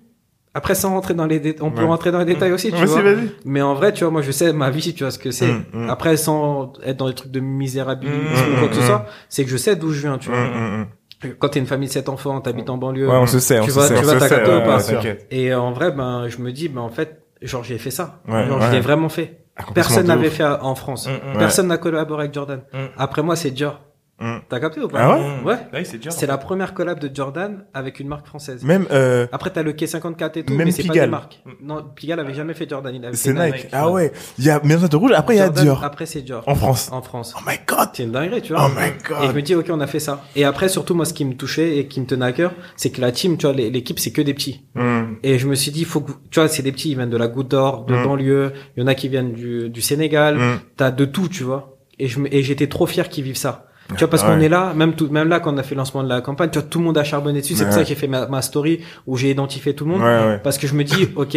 après, sans rentrer dans les on peut rentrer dans les détails aussi, tu vois. vas-y. Mais en vrai, tu vois, moi, je sais ma vie, tu vois ce que c'est. Mm, mm. Après, sans être dans les trucs de misérabilisme Mm, ou quoi que ce mm, soit, c'est que je sais d'où je viens, tu vois. Mm, mm, mm. Quand t'es une famille de sept enfants, t'habites en banlieue. Ouais, on se sait, on tu se vas, sait. tu on vas se sait, capté ouais, ou pas ouais. Et en vrai, ben, je me dis, ben, en fait, genre, j'ai fait ça. Ouais, genre, ouais. je l'ai vraiment fait. Personne n'avait fait en France. Mm, mm. Personne n'a collaboré avec Jordan. Mm. Après moi, c'est Dior. Mm. T'as capté ou pas Ah ouais Ouais. Ouais, c'est dur. C'est la première collab de Jordan avec une marque française. Même euh, Après, t'as le K54 et tout, Même mais c'est pas des marques. Non, Pigalle avait jamais fait Jordan. Il avait c'est Nike. Ah ouais. Il y a Maison de Rouge. Après il y a Jordan, Dior Après, c'est Dior. en France. En France. Oh my god. C'est une dinguerie, tu vois. Oh my Et je god. me dis, ok, on a fait ça. Et après, surtout, moi, ce qui me touchait et qui me tenait à cœur, c'est que la team, tu vois, l'é- l'équipe, c'est que des petits. Mm. Et je me suis dit, faut que, tu vois, c'est des petits, ils viennent de la Goutte d'Or, de Mm. banlieue. Il y en a qui viennent du, du Sénégal. Mm. T'as de tout, tu vois. Et je me- et j'étais trop fier qu'ils vivent ça. Tu vois, parce Ah qu'on ouais. est là, même tout, même là, quand on a fait le lancement de la campagne, tu vois, tout le monde a charbonné dessus. C'est pour ça que j'ai fait ma, ma story où j'ai identifié tout le monde. Ouais ouais. Parce que je me dis, ok,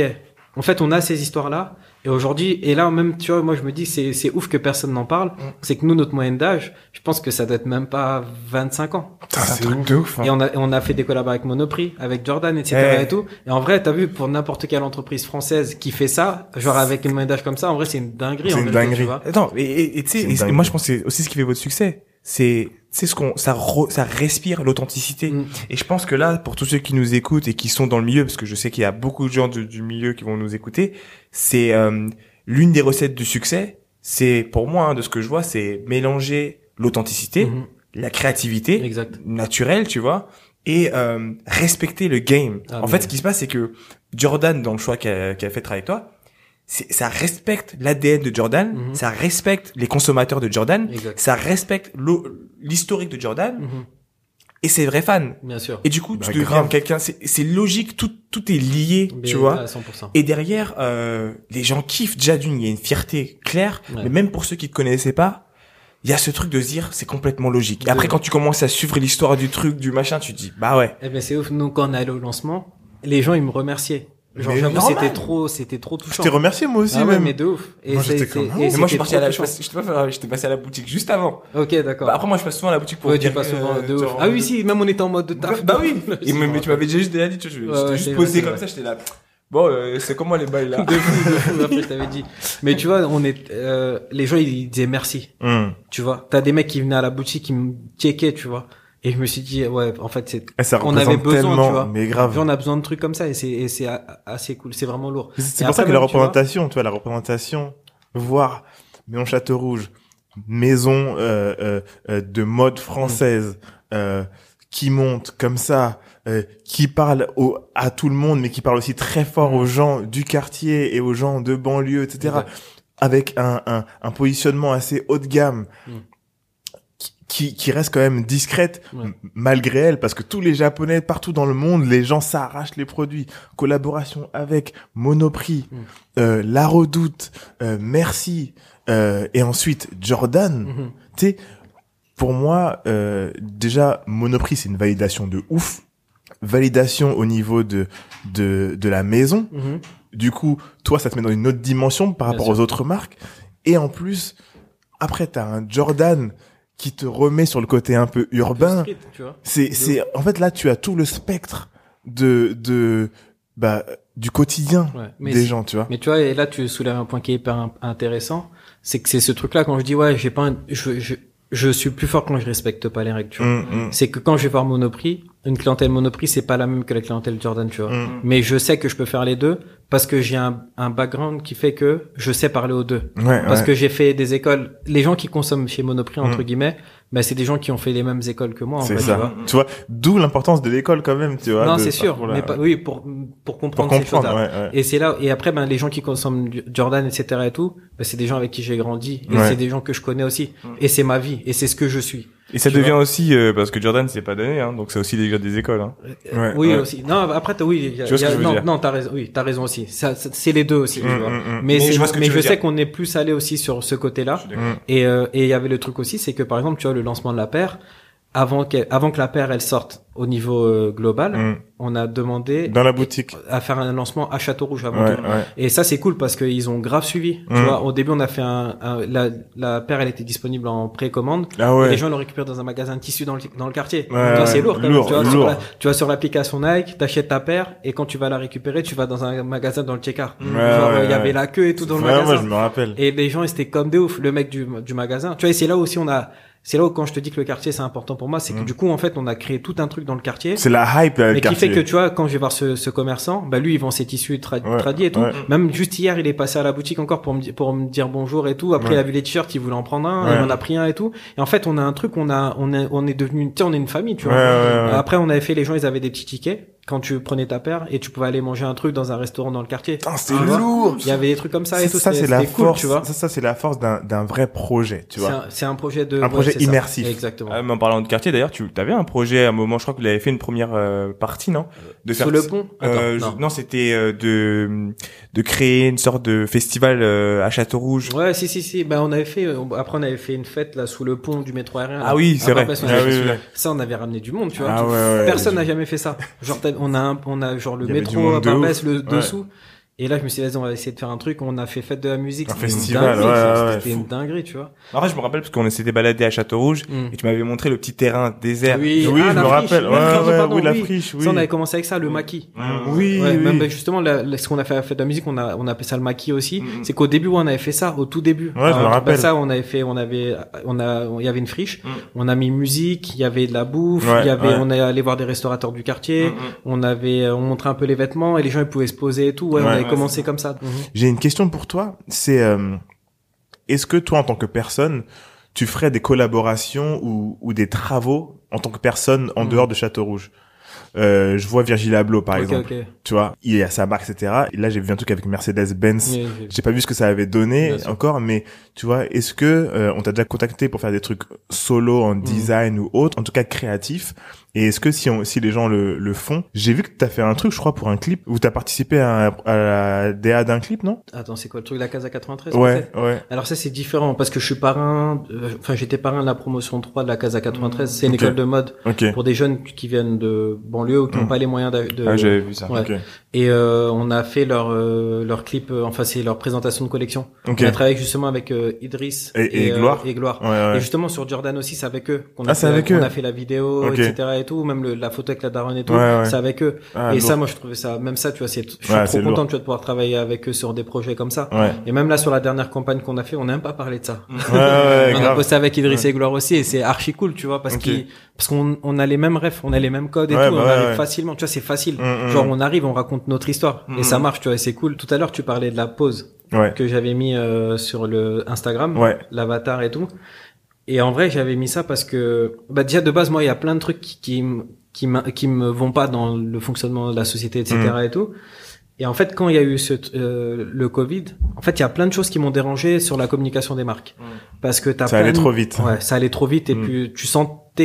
en fait, on a ces histoires-là. Et aujourd'hui, et là, même, tu vois, moi, je me dis, c'est, c'est ouf que personne n'en parle. C'est que nous, notre moyenne d'âge, je pense que ça doit être même pas 25 ans. C'est un truc de ouf. hein. Et on a, on a fait des collabs avec Monoprix, avec Jordan, etc. Eh. et tout. Et en vrai, t'as vu, pour n'importe quelle entreprise française qui fait ça, genre avec une moyenne d'âge comme ça, en vrai, c'est une dinguerie. C'est une dinguerie. Tu vois. Attends, et, tu sais, moi je pense que c'est aussi ce qui fait votre succès. C'est c'est ce qu'on ça re- ça respire l'authenticité. Mm. Et je pense que là, pour tous ceux qui nous écoutent et qui sont dans le milieu, parce que je sais qu'il y a beaucoup de gens du, du milieu qui vont nous écouter, c'est euh, l'une des recettes du succès. C'est pour moi, hein, de ce que je vois, c'est mélanger l'authenticité, Mhm. la créativité Exact. naturelle, tu vois, et euh, respecter le game. Ah, en fait, ce qui se passe, c'est que Jordan, dans le choix qu'il a, qu'il a fait travailler avec toi, ça respecte l'ADN de Jordan, Mhm. ça respecte les consommateurs de Jordan, Exact. ça respecte l'historique de Jordan Mhm. et ses vrais fans. Bien sûr. Et du coup, Bah, tu deviens quelqu'un. C'est c'est logique, tout tout est lié, Mais tu vois. À 100%. Et derrière, euh, les gens kiffent déjà d'une, il y a une fierté claire. Ouais. Mais même pour ceux qui te connaissaient pas, il y a ce truc de se dire, c'est complètement logique. Et après, quand tu commences à suivre l'histoire du truc, du machin, tu te dis, bah ouais. Eh ben c'est ouf. Nous quand on allé au lancement, les gens ils me remerciaient. Genre Mais j'avoue c'était trop, c'était trop Je touchant. t'ai remercié moi aussi ah ouais, même. mais de ouf. Et Moi, j'étais comme, ah et. Mais moi, je suis parti à la, je j'étais pas fait- j'étais passé à la boutique juste avant. Ok d'accord. Bah, après, moi, je passe souvent à la boutique pour ouais, tu passes souvent euh, de ouf. genre, Ah oui si, même on était en mode de Bah, taf. bah oui. Et mais, tu m'avais déjà juste déjà dit, tu vois, je- Ouais, juste posé vrai, comme ça, j'étais là. Bon, euh, c'est comment les bails là? de fou, de fou, après je t'avais dit. Mais tu vois, on est, euh, les gens ils disaient merci. Hum. Tu vois, t'as des mecs qui venaient à la boutique qui me checkaient, tu vois. Et je me suis dit ouais, en fait c'est, ça on avait besoin, tellement, tu vois. mais grave. on a besoin de trucs comme ça et c'est, et c'est assez cool, c'est vraiment lourd. C'est pour ça que la même, tu vois- représentation, tu vois, la représentation, voir Maison Château Rouge, maison euh, euh, euh, de mode française, euh, qui monte comme ça, euh, qui parle au, à tout le monde, mais qui parle aussi très fort aux gens du quartier et aux gens de banlieue, etc. Avec un, un, un positionnement assez haut de gamme. Mm. Qui- Qui, reste quand même discrète Ouais. malgré elle parce que tous les japonais partout dans le monde les gens s'arrachent les produits collaboration avec Monoprix Mm. euh, La Redoute euh, Merci euh, et ensuite Jordan Mhm. tu sais pour moi euh, déjà Monoprix c'est une validation de ouf validation au niveau de de de la maison Mhm. du coup toi ça te met dans une autre dimension par Bien rapport sûr. aux autres marques et en plus après t'as un Jordan qui te remet sur le côté un peu urbain c'est c'est en fait là tu as tout le spectre de de bah du quotidien Ouais. Des gens tu vois Mais tu vois, et là, tu soulèves un point qui est hyper in- intéressant. C'est que c'est ce truc-là, quand je dis, ouais, j'ai pas un- je, je, je suis plus fort quand je respecte pas les règles, tu vois. Hum, hum, C'est que quand je vais voir Monoprix, une clientèle Monoprix, c'est pas la même que la clientèle Jordan, tu vois. hum. Mais je sais que je peux faire les deux parce que j'ai un, un background qui fait que je sais parler aux deux. ouais, Parce ouais. que j'ai fait des écoles. Les gens qui consomment chez Monoprix, entre Mm. guillemets, bah, c'est des gens qui ont fait les mêmes écoles que moi, en c'est vrai, ça tu vois. tu vois d'où l'importance de l'école quand même tu vois non, c'est sûr. Mais pas, oui, pour, pour pour comprendre, ces comprendre choses-là. ouais, ouais. Et c'est là, et après, ben, les gens qui consomment Jordan, etc. et tout, ben, c'est des gens avec qui j'ai grandi. Et c'est des gens que je connais aussi. Mm. Et c'est ma vie. Et c'est ce que je suis. Et ça Tu devient aussi, euh, parce que Jordan, c'est pas donné, hein, donc c'est aussi gars des écoles, hein. Ouais, oui, ouais. aussi. Non, après, t'as- oui, il y a- Tu vois ce il y a- que je veux non, dire? non, t'as raison, oui, t'as raison aussi. Ça, ça- c'est les deux aussi, tu Hum, vois. hum, hum. Mais, Mais c'est- je vois ce que mais tu je veux sais dire. qu'on est plus allé aussi sur ce côté-là. Hum. Et euh, et il y avait le truc aussi, c'est que par exemple, tu vois, le lancement de la paire, avant que, avant que la paire elle sorte au niveau euh, global, Hum. on a demandé dans la boutique à faire un lancement à Château Rouge avant ouais tout. ouais Et ça c'est cool parce qu'ils ont grave suivi. Tu Mm. vois, au début on a fait un, un- la, la paire elle était disponible en précommande. ah Et ouais les gens l'ont récupéré dans un magasin de tissus dans le, dans le quartier. C'est lourd quand même. Tu vois, sur lourd. la- tu vas sur l'application Nike, t'achètes ta paire et quand tu vas la récupérer, tu vas dans un magasin dans le check-out. Ouais, Genre il y avait la queue et tout dans le Ouais, magasin. moi je me rappelle Et les gens, ils étaient comme des ouf. Le mec du, du magasin. Tu vois, et c'est là aussi on a, c'est là où quand je te dis que le quartier c'est important pour moi, c'est que Mm. du coup en fait on a créé tout un truc dans le quartier. c'est la hype là, le Mais qui fait que tu vois, quand je vais voir ce, ce commerçant, bah lui il vend ses tissus tra- Ouais, tradis et tout. ouais. Même juste hier, il est passé à la boutique encore pour me pour me dire bonjour et tout. Après, Ouais. il a vu les t-shirts, il voulait en prendre un, il en a pris un et tout. Et en fait, on a un truc, on a on est on est devenu, tu sais, on est une famille, tu vois. Après, on avait fait les gens, ils avaient des petits tickets quand tu prenais ta paire et tu pouvais aller manger un truc dans un restaurant dans le quartier. Tu vois lourd Il y avait des trucs comme ça et tout. ça c'était- c'est la c'était cool, force tu vois. ça, ça c'est la force d'un vrai projet tu C'est vois un, c'est un projet de Un ouais, projet c'est ça. immersif. Exactement. Ah, mais en parlant de quartier, d'ailleurs, tu avais un projet à un moment, je crois que vous avez fait une première euh, partie, non? De Sur le pont? Attends, Euh, non. c'était euh, de de créer une sorte de festival euh, à Château Rouge. Ouais, si, si, si. Bah, on avait fait, euh, après, on avait fait une fête, là, sous le pont du métro aérien. là. Ah oui, c'est vrai. Ah oui, oui. Ça, on avait ramené du monde, tu vois. Ah ouais, ouais. Personne n'a jamais fait ça. Genre, on a, un- on a genre le métro à Barbès, le Ouais. dessous. Et là, je me suis dit, vas-y, on va essayer de faire un truc. On a fait fête de la musique. Un festival, ouais, C'était une dinguerie, tu vois. En fait, je me rappelle parce qu'on s'était baladé à Château Rouge Mm. et tu m'avais montré le petit terrain désert. Oui, Oui, ah, je la me friche, rappelle. la Ouais, friche, ouais, pardon, oui, la friche, oui. Ça, on avait commencé avec ça, le maquis. Oui, Ouais, oui. même bah, justement, la- la- ce qu'on a fait à la fête de la musique, on a, on a appelé ça le maquis aussi. Mhm. C'est qu'au début, on avait fait ça, au tout début. Ouais, je me bah, rappelle. ça, on avait fait, on avait, on a, il y avait une friche. On a mis musique, il y avait de la bouffe, il y avait, on est allé voir des restaurateurs du quartier. On avait, on montrait un peu les vêtements et les gens ils pouvaient se poser et tout. Ouais, comme ça. Mhm. J'ai une question pour toi. C'est euh, est-ce que toi, en tant que personne, tu ferais des collaborations ou, ou des travaux en tant que personne en Mm. dehors de Château Rouge euh, Je vois Virgil Abloh, par exemple. ok. Tu vois, il a sa marque, etc. Et là, j'ai vu un truc avec Mercedes-Benz. J'ai pas vu ce que ça avait donné encore, mais tu vois, est-ce que euh, on t'a déjà contacté pour faire des trucs solo en design ou autre, en tout cas créatif? Et est-ce que si on, si les gens le, le font, j'ai vu que t'as fait un truc, je crois, pour un clip où t'as participé à, à la DA d'un clip, non? Attends, c'est quoi le truc de la case à 93 Ouais, ouais. Alors ça c'est différent parce que je suis parrain, euh, enfin j'étais parrain de la promotion 3 de la Casa 93, c'est une école de mode Ok. pour des jeunes qui viennent de banlieue ou qui n'ont pas les moyens de, de- Ah, j'avais vu ça. Ouais. Ok. Et euh, on a fait leur euh, leur clip, euh, enfin c'est leur présentation de collection. Ok. On a travaillé justement avec euh, Idriss Et- et euh, Gloire. et Gloire. Ouais, ouais. Et justement sur Jordan aussi, c'est avec eux qu'on a Ah, fait, avec eux. a fait la vidéo, etc. et tout, même le, la photo avec la daronne et tout, Ouais, c'est avec eux. Ah, et lourd. ça, moi je trouvais ça, même ça, tu vois, c'est, je suis trop content tu vois, de pouvoir travailler avec eux sur des projets comme ça. Ouais. Et même là sur la dernière campagne qu'on a fait, on n'a même pas parlé de ça. Ouais, ouais, on a bossé avec Idriss et Gloire aussi et c'est archi cool, tu vois, parce Ok. qu'il, parce qu'on on a les mêmes refs, on a les mêmes codes et tout, bah on arrive facilement, tu vois, c'est facile. Mm, mm. Genre on arrive, on raconte notre histoire et ça mm. marche, tu vois, et c'est cool. Tout à l'heure tu parlais de la pause Ouais. que j'avais mis euh, sur le Instagram, Ouais. l'avatar et tout. Et en vrai, j'avais mis ça parce que, bah déjà de base, moi, il y a plein de trucs qui qui, qui, qui me vont pas dans le fonctionnement de la société, etc. Mm. et tout. Et en fait, quand il y a eu ce, euh, le Covid, en fait, il y a plein de choses qui m'ont dérangé sur la communication des marques, parce que t'as Ça plein allait de- trop vite. Ouais, ça allait trop vite et puis tu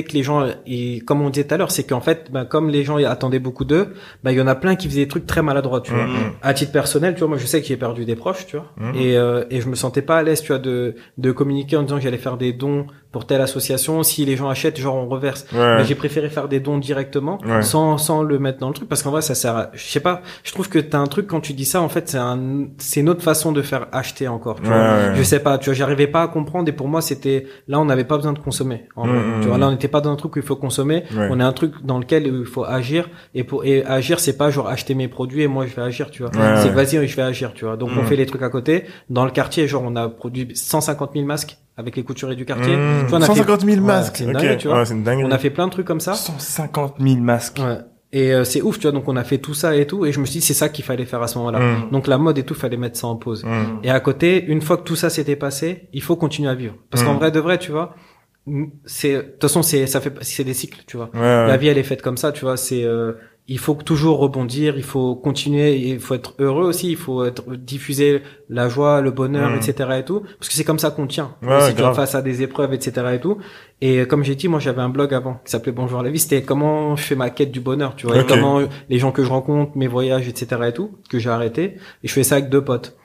que les gens et comme on disait tout à l'heure, c'est qu'en fait, ben, comme les gens attendaient beaucoup d'eux, ben il y en a plein qui faisaient des trucs très maladroits, tu vois. Mm, mm. À titre personnel, tu vois, moi je sais que j'ai perdu des proches, tu vois, Mhm. et euh, et je me sentais pas à l'aise, tu vois, de de communiquer en disant que j'allais faire des dons pour telle association. Si les gens achètent, genre on reverse. Ouais. Mais j'ai préféré faire des dons directement, Ouais. sans sans le mettre dans le truc, parce qu'en vrai ça sert. À, je sais pas. Je trouve que t'as un truc quand tu dis ça, en fait, c'est un c'est une autre façon de faire acheter encore. Tu Ouais, vois. Je sais pas, tu vois, j'arrivais pas à comprendre et pour moi c'était là on n'avait pas besoin de consommer. En Mm, vrai. mm, Tu vois, mm. là on n'était pas dans un truc où il faut consommer. On est un truc dans lequel il faut agir et pour et agir c'est pas genre acheter mes produits et moi je vais agir, tu vois. Ouais, c'est vas-y je vais agir, tu vois. Donc on fait les trucs à côté. Dans le quartier, genre on a produit 150 000 masques avec les couturiers du quartier. Mmh. Tu vois, on a fait- 150 000 Ouais, masques. c'est une Ok. dinguerie, tu vois. Ouais, c'est une dinguerie. On a fait plein de trucs comme ça. 150 000 masques. Ouais. Et euh, c'est ouf, tu vois. Donc on a fait tout ça et tout et je me suis dit c'est ça qu'il fallait faire à ce moment-là. Mm. Donc la mode et tout, fallait mettre ça en pause. Mm. Et à côté, une fois que tout ça s'était passé, il faut continuer à vivre. Parce qu'en Mm. vrai de vrai, tu vois, c'est de toute façon c'est ça fait c'est des cycles, tu vois. Ouais, ouais. La vie elle est faite comme ça, tu vois, c'est euh, il faut toujours rebondir, il faut continuer, il faut être heureux aussi, il faut être diffuser la joie, le bonheur, Mm. etc. et tout, parce que c'est comme ça qu'on tient. Ouais, ouais, tu grave. face à des épreuves, etc. et tout. Et euh, comme j'ai dit, moi j'avais un blog avant qui s'appelait Bonjour la vie. C'était comment je fais ma quête du bonheur, tu vois, et comment les gens que je rencontre, mes voyages, etc. et tout, que j'ai arrêté. Et je fais ça avec deux potes.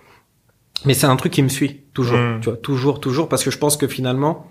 Mais c'est un truc qui me suit toujours, Mm. tu vois, toujours, toujours, parce que je pense que finalement,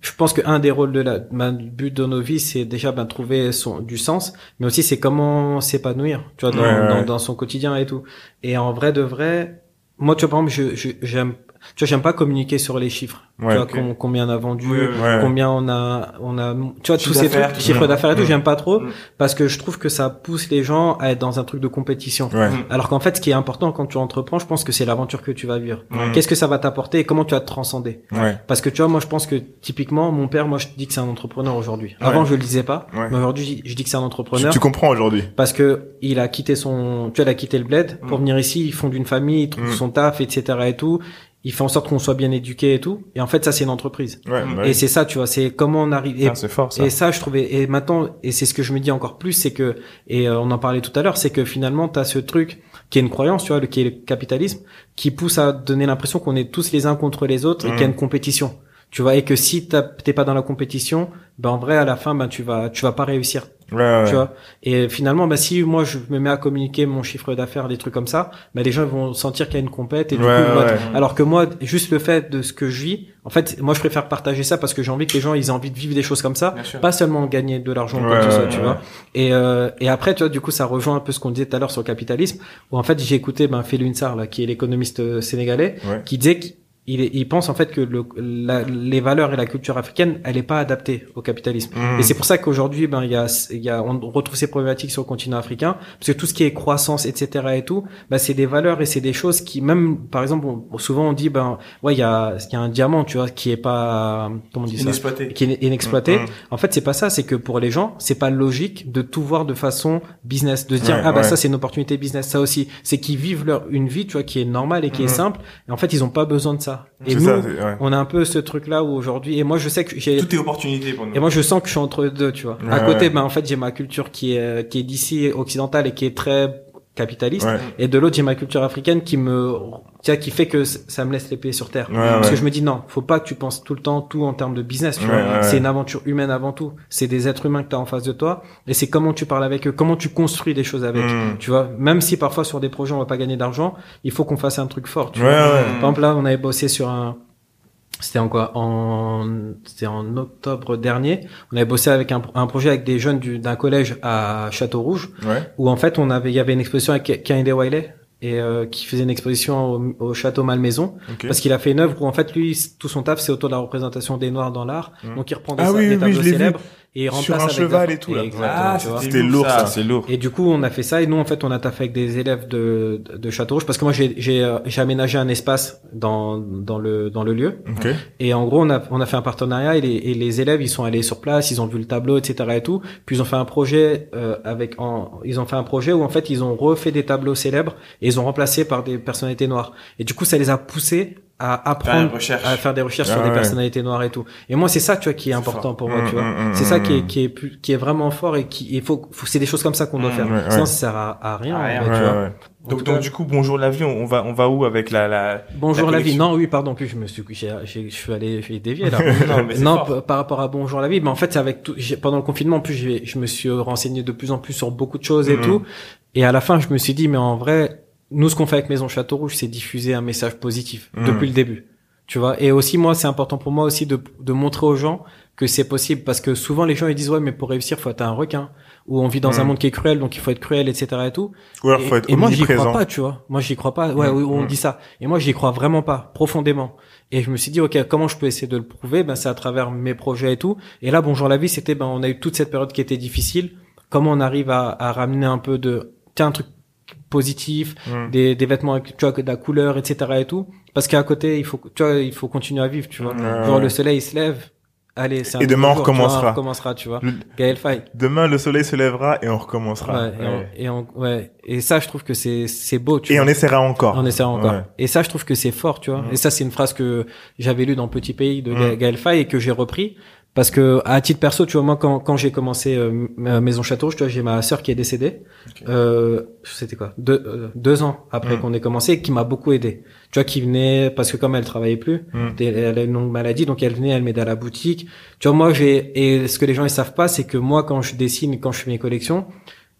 je pense que un des rôles de la, ben, but de nos vies, c'est déjà ben, trouver son du sens, mais aussi c'est comment s'épanouir, tu vois, dans, Ouais, ouais, dans, son quotidien et tout. Et en vrai de vrai, moi, tu vois, par exemple, je, je- j'aime, tu vois, j'aime pas communiquer sur les chiffres. Ouais, tu vois, combien on a vendu, Ouais, combien on a, on a, tu vois, tous ces d'affaires, trucs, chiffre tout. d'affaires et tout, Mm. j'aime pas trop, Mm. parce que je trouve que ça pousse les gens à être dans un truc de compétition. Ouais. Alors qu'en fait, ce qui est important quand tu entreprends, je pense que c'est l'aventure que tu vas vivre. Mm. Qu'est-ce que ça va t'apporter et comment tu vas te transcender? Ouais. Parce que tu vois, moi, je pense que typiquement, mon père, moi, je dis que c'est un entrepreneur aujourd'hui. Avant, je le disais pas, Ouais. mais aujourd'hui, je dis que c'est un Tu, entrepreneur. tu comprends aujourd'hui. Parce que il a quitté son, tu vois, il a quitté le bled pour Mm. venir ici. Il fonde une famille, il trouve Mm. son taf, etc. et tout. Il fait en sorte qu'on soit bien éduqué et tout. Et en fait, ça, c'est une entreprise. Ouais. Bah Et oui. c'est ça, tu vois, c'est comment on arrive. Et Ah, fort ça. et ça, je trouvais, et maintenant, et c'est ce que je me dis encore plus, c'est que, et euh, on en parlait tout à l'heure, c'est que finalement, t'as ce truc qui est une croyance, tu vois, le, qui est le capitalisme, qui pousse à donner l'impression qu'on est tous les uns contre les autres et Mm. qu'il y a une compétition. Tu vois, et que si t'as- t'es pas dans la compétition, ben en vrai à la fin, ben tu vas, tu vas pas réussir. Ouais, ouais. Tu vois? Et finalement, ben si moi je me mets à communiquer mon chiffre d'affaires, des trucs comme ça, ben les gens vont sentir qu'il y a une compète et du Ouais, coup, ils vont ouais. être- alors que moi, juste le fait de ce que je vis, en fait, moi je préfère partager ça parce que j'ai envie que les gens ils aient envie de vivre des choses comme ça, Bien sûr. pas seulement gagner de l'argent Ouais, comme ça, ouais, tu ouais. vois? Et, euh, et après, tu vois, du coup, ça rejoint un peu ce qu'on disait tout à l'heure sur le capitalisme, où en fait, j'ai écouté ben, Felou Insar, là, qui est l'économiste euh, sénégalais, Ouais. qui disait est- il pense en fait que le, la- les valeurs et la culture africaine, elle est pas adaptée au capitalisme. Mhm. Et c'est pour ça qu'aujourd'hui, ben, il y a, il y a, on retrouve ces problématiques sur le continent africain, parce que tout ce qui est croissance, etc. et tout, ben, c'est des valeurs et c'est des choses qui, même, par exemple, on- souvent on dit, ben, ouais, il y a, il y a un diamant, tu vois, qui est pas, comment on dit ça, Inexploité. qui est inexploité. Mhm. En fait, c'est pas ça. C'est que pour les gens, c'est pas logique de tout voir de façon business, de se dire Ouais, ah bah ouais. ça c'est une opportunité business. Ça aussi, c'est qu'ils vivent leur une vie, tu vois, qui est normale et qui est simple. Et en fait, ils ont pas besoin de ça. Et nous, ça, c'est- ouais. on a un peu ce truc là où aujourd'hui. Et moi, je sais que j'ai. Tout est opportunité pour nous. Et moi, je sens que je suis entre deux, tu vois. à côté, ouais. ben en fait, j'ai ma culture qui est euh, qui est d'ici occidentale et qui est très capitaliste. Ouais. Et de l'autre, j'ai ma culture africaine qui me, qui fait que ça me laisse les pieds sur terre. Ouais, Parce ouais. que je me dis non, faut pas que tu penses tout le temps tout en termes de business. Tu vois. c'est une aventure humaine avant tout. C'est des êtres humains que tu as en face de toi. Et c'est comment tu parles avec eux, comment tu construis des choses avec. Mm. Tu vois, même si parfois sur des projets on va pas gagner d'argent, il faut qu'on fasse un truc fort. Tu vois. Par exemple là, on avait bossé sur un c'était en quoi en c'était en octobre dernier on avait bossé avec un, un projet avec des jeunes du- d'un collège à Château Rouge Ouais. où en fait on avait il y avait une exposition avec Kennedy Wiley et euh, qui faisait une exposition au, au château Malmaison Ok. parce qu'il a fait une œuvre où en fait lui tout son taf c'est autour de la représentation des noirs dans l'art Mm. donc il reprend des, Ah oui, des oui, tableaux célèbres et il Sur remplace un avec cheval et tout, là. Ah. C'était lourd, ça. C'est lourd. Et du coup, on a fait ça. Et nous, en fait, on a taffé avec des élèves de, de Châteaurouge parce que moi, j'ai, j'ai, euh, j'ai aménagé un espace dans, dans le, dans le lieu. Ok. Et en gros, on a, on a fait un partenariat et les, et les élèves, ils sont allés sur place, ils ont vu le tableau, etc. et tout. Puis ils ont fait un projet euh, avec, en, ils ont fait un projet où en fait ils ont refait des tableaux célèbres et ils ont remplacé par des personnalités noires. Et du coup, ça les a poussés à apprendre à faire des recherches Ah sur des personnalités noires et tout. Et moi, c'est ça, tu vois, qui est, important fort. pour moi, Mm, tu vois. mm, mm, c'est ça qui est, qui est, plus- qui est vraiment fort et qui, il faut, faut- c'est des choses comme ça qu'on doit faire. ouais, Sinon, ouais. ça sert à, à rien. Tu Ouais, vois. Donc, tout donc cas, du coup, bonjour la vie, on va, on va où avec la, la... Bonjour la la, vie. Non, oui, pardon. Plus je me suis, je suis allé, j'ai dévié là. Non, mais c'est non, fort. p- par rapport à Bonjour la vie, mais en fait, c'est avec tout. j'ai- Pendant le confinement, en plus, je me suis renseigné de plus en plus sur beaucoup de choses et tout. Et à la fin, je me suis dit, mais en vrai, nous, ce qu'on fait avec Maison Château Rouge, c'est diffuser un message positif Mhm. depuis le début. Tu vois? Et aussi, moi, c'est important pour moi aussi de, de montrer aux gens que c'est possible parce que souvent les gens ils disent ouais mais pour réussir faut être un requin ou on vit dans un Mhm. monde qui est cruel donc il faut être cruel etc et tout Ou alors, et, faut être et moi j'y crois pas, tu vois. Moi j'y crois pas. Ouais, Mm, oui, on dit ça. Et moi j'y crois vraiment pas, profondément. Et je me suis dit ok, comment je peux essayer de le prouver? Ben c'est à travers mes projets et tout. Et là bonjour la vie, c'était ben on a eu toute cette période qui était difficile. Comment on arrive à, à ramener un peu de tiens un truc positif, Mm. des, des vêtements avec tu vois de la couleur etc et tout. Parce qu'à côté il faut tu vois il faut continuer à vivre, tu vois. Ouais, Genre ouais. le soleil il se lève. Allez, c'est un Et demain, on tu vois, recommencera. on recommencera, tu vois. Le- Gaël Faye. Demain, le soleil se lèvera et on recommencera. Ouais, et, on, et on- ouais. Et ça, je trouve que c'est, c'est beau, tu Et vois. on essaiera encore. On essaiera encore. Ouais. Et ça, je trouve que c'est fort, tu vois. Mhm. Et ça, c'est une phrase que j'avais lue dans Petit Pays de Mhm. Gaël Faye et que j'ai repris. Parce que, à titre perso, tu vois, moi, quand, quand j'ai commencé euh, Maison Château, tu vois, j'ai ma sœur qui est décédée. Ok. Euh, c'était quoi? Deux, euh, deux ans après Mhm. qu'on ait commencé, et qui m'a beaucoup aidé. Tu vois, qui venait, parce que comme elle travaillait plus, elle elle a une longue maladie, donc elle venait, elle m'aidait à la boutique. Tu vois, moi, j'ai, et ce que les gens, ils savent pas, c'est que moi, quand je dessine, quand je fais mes collections,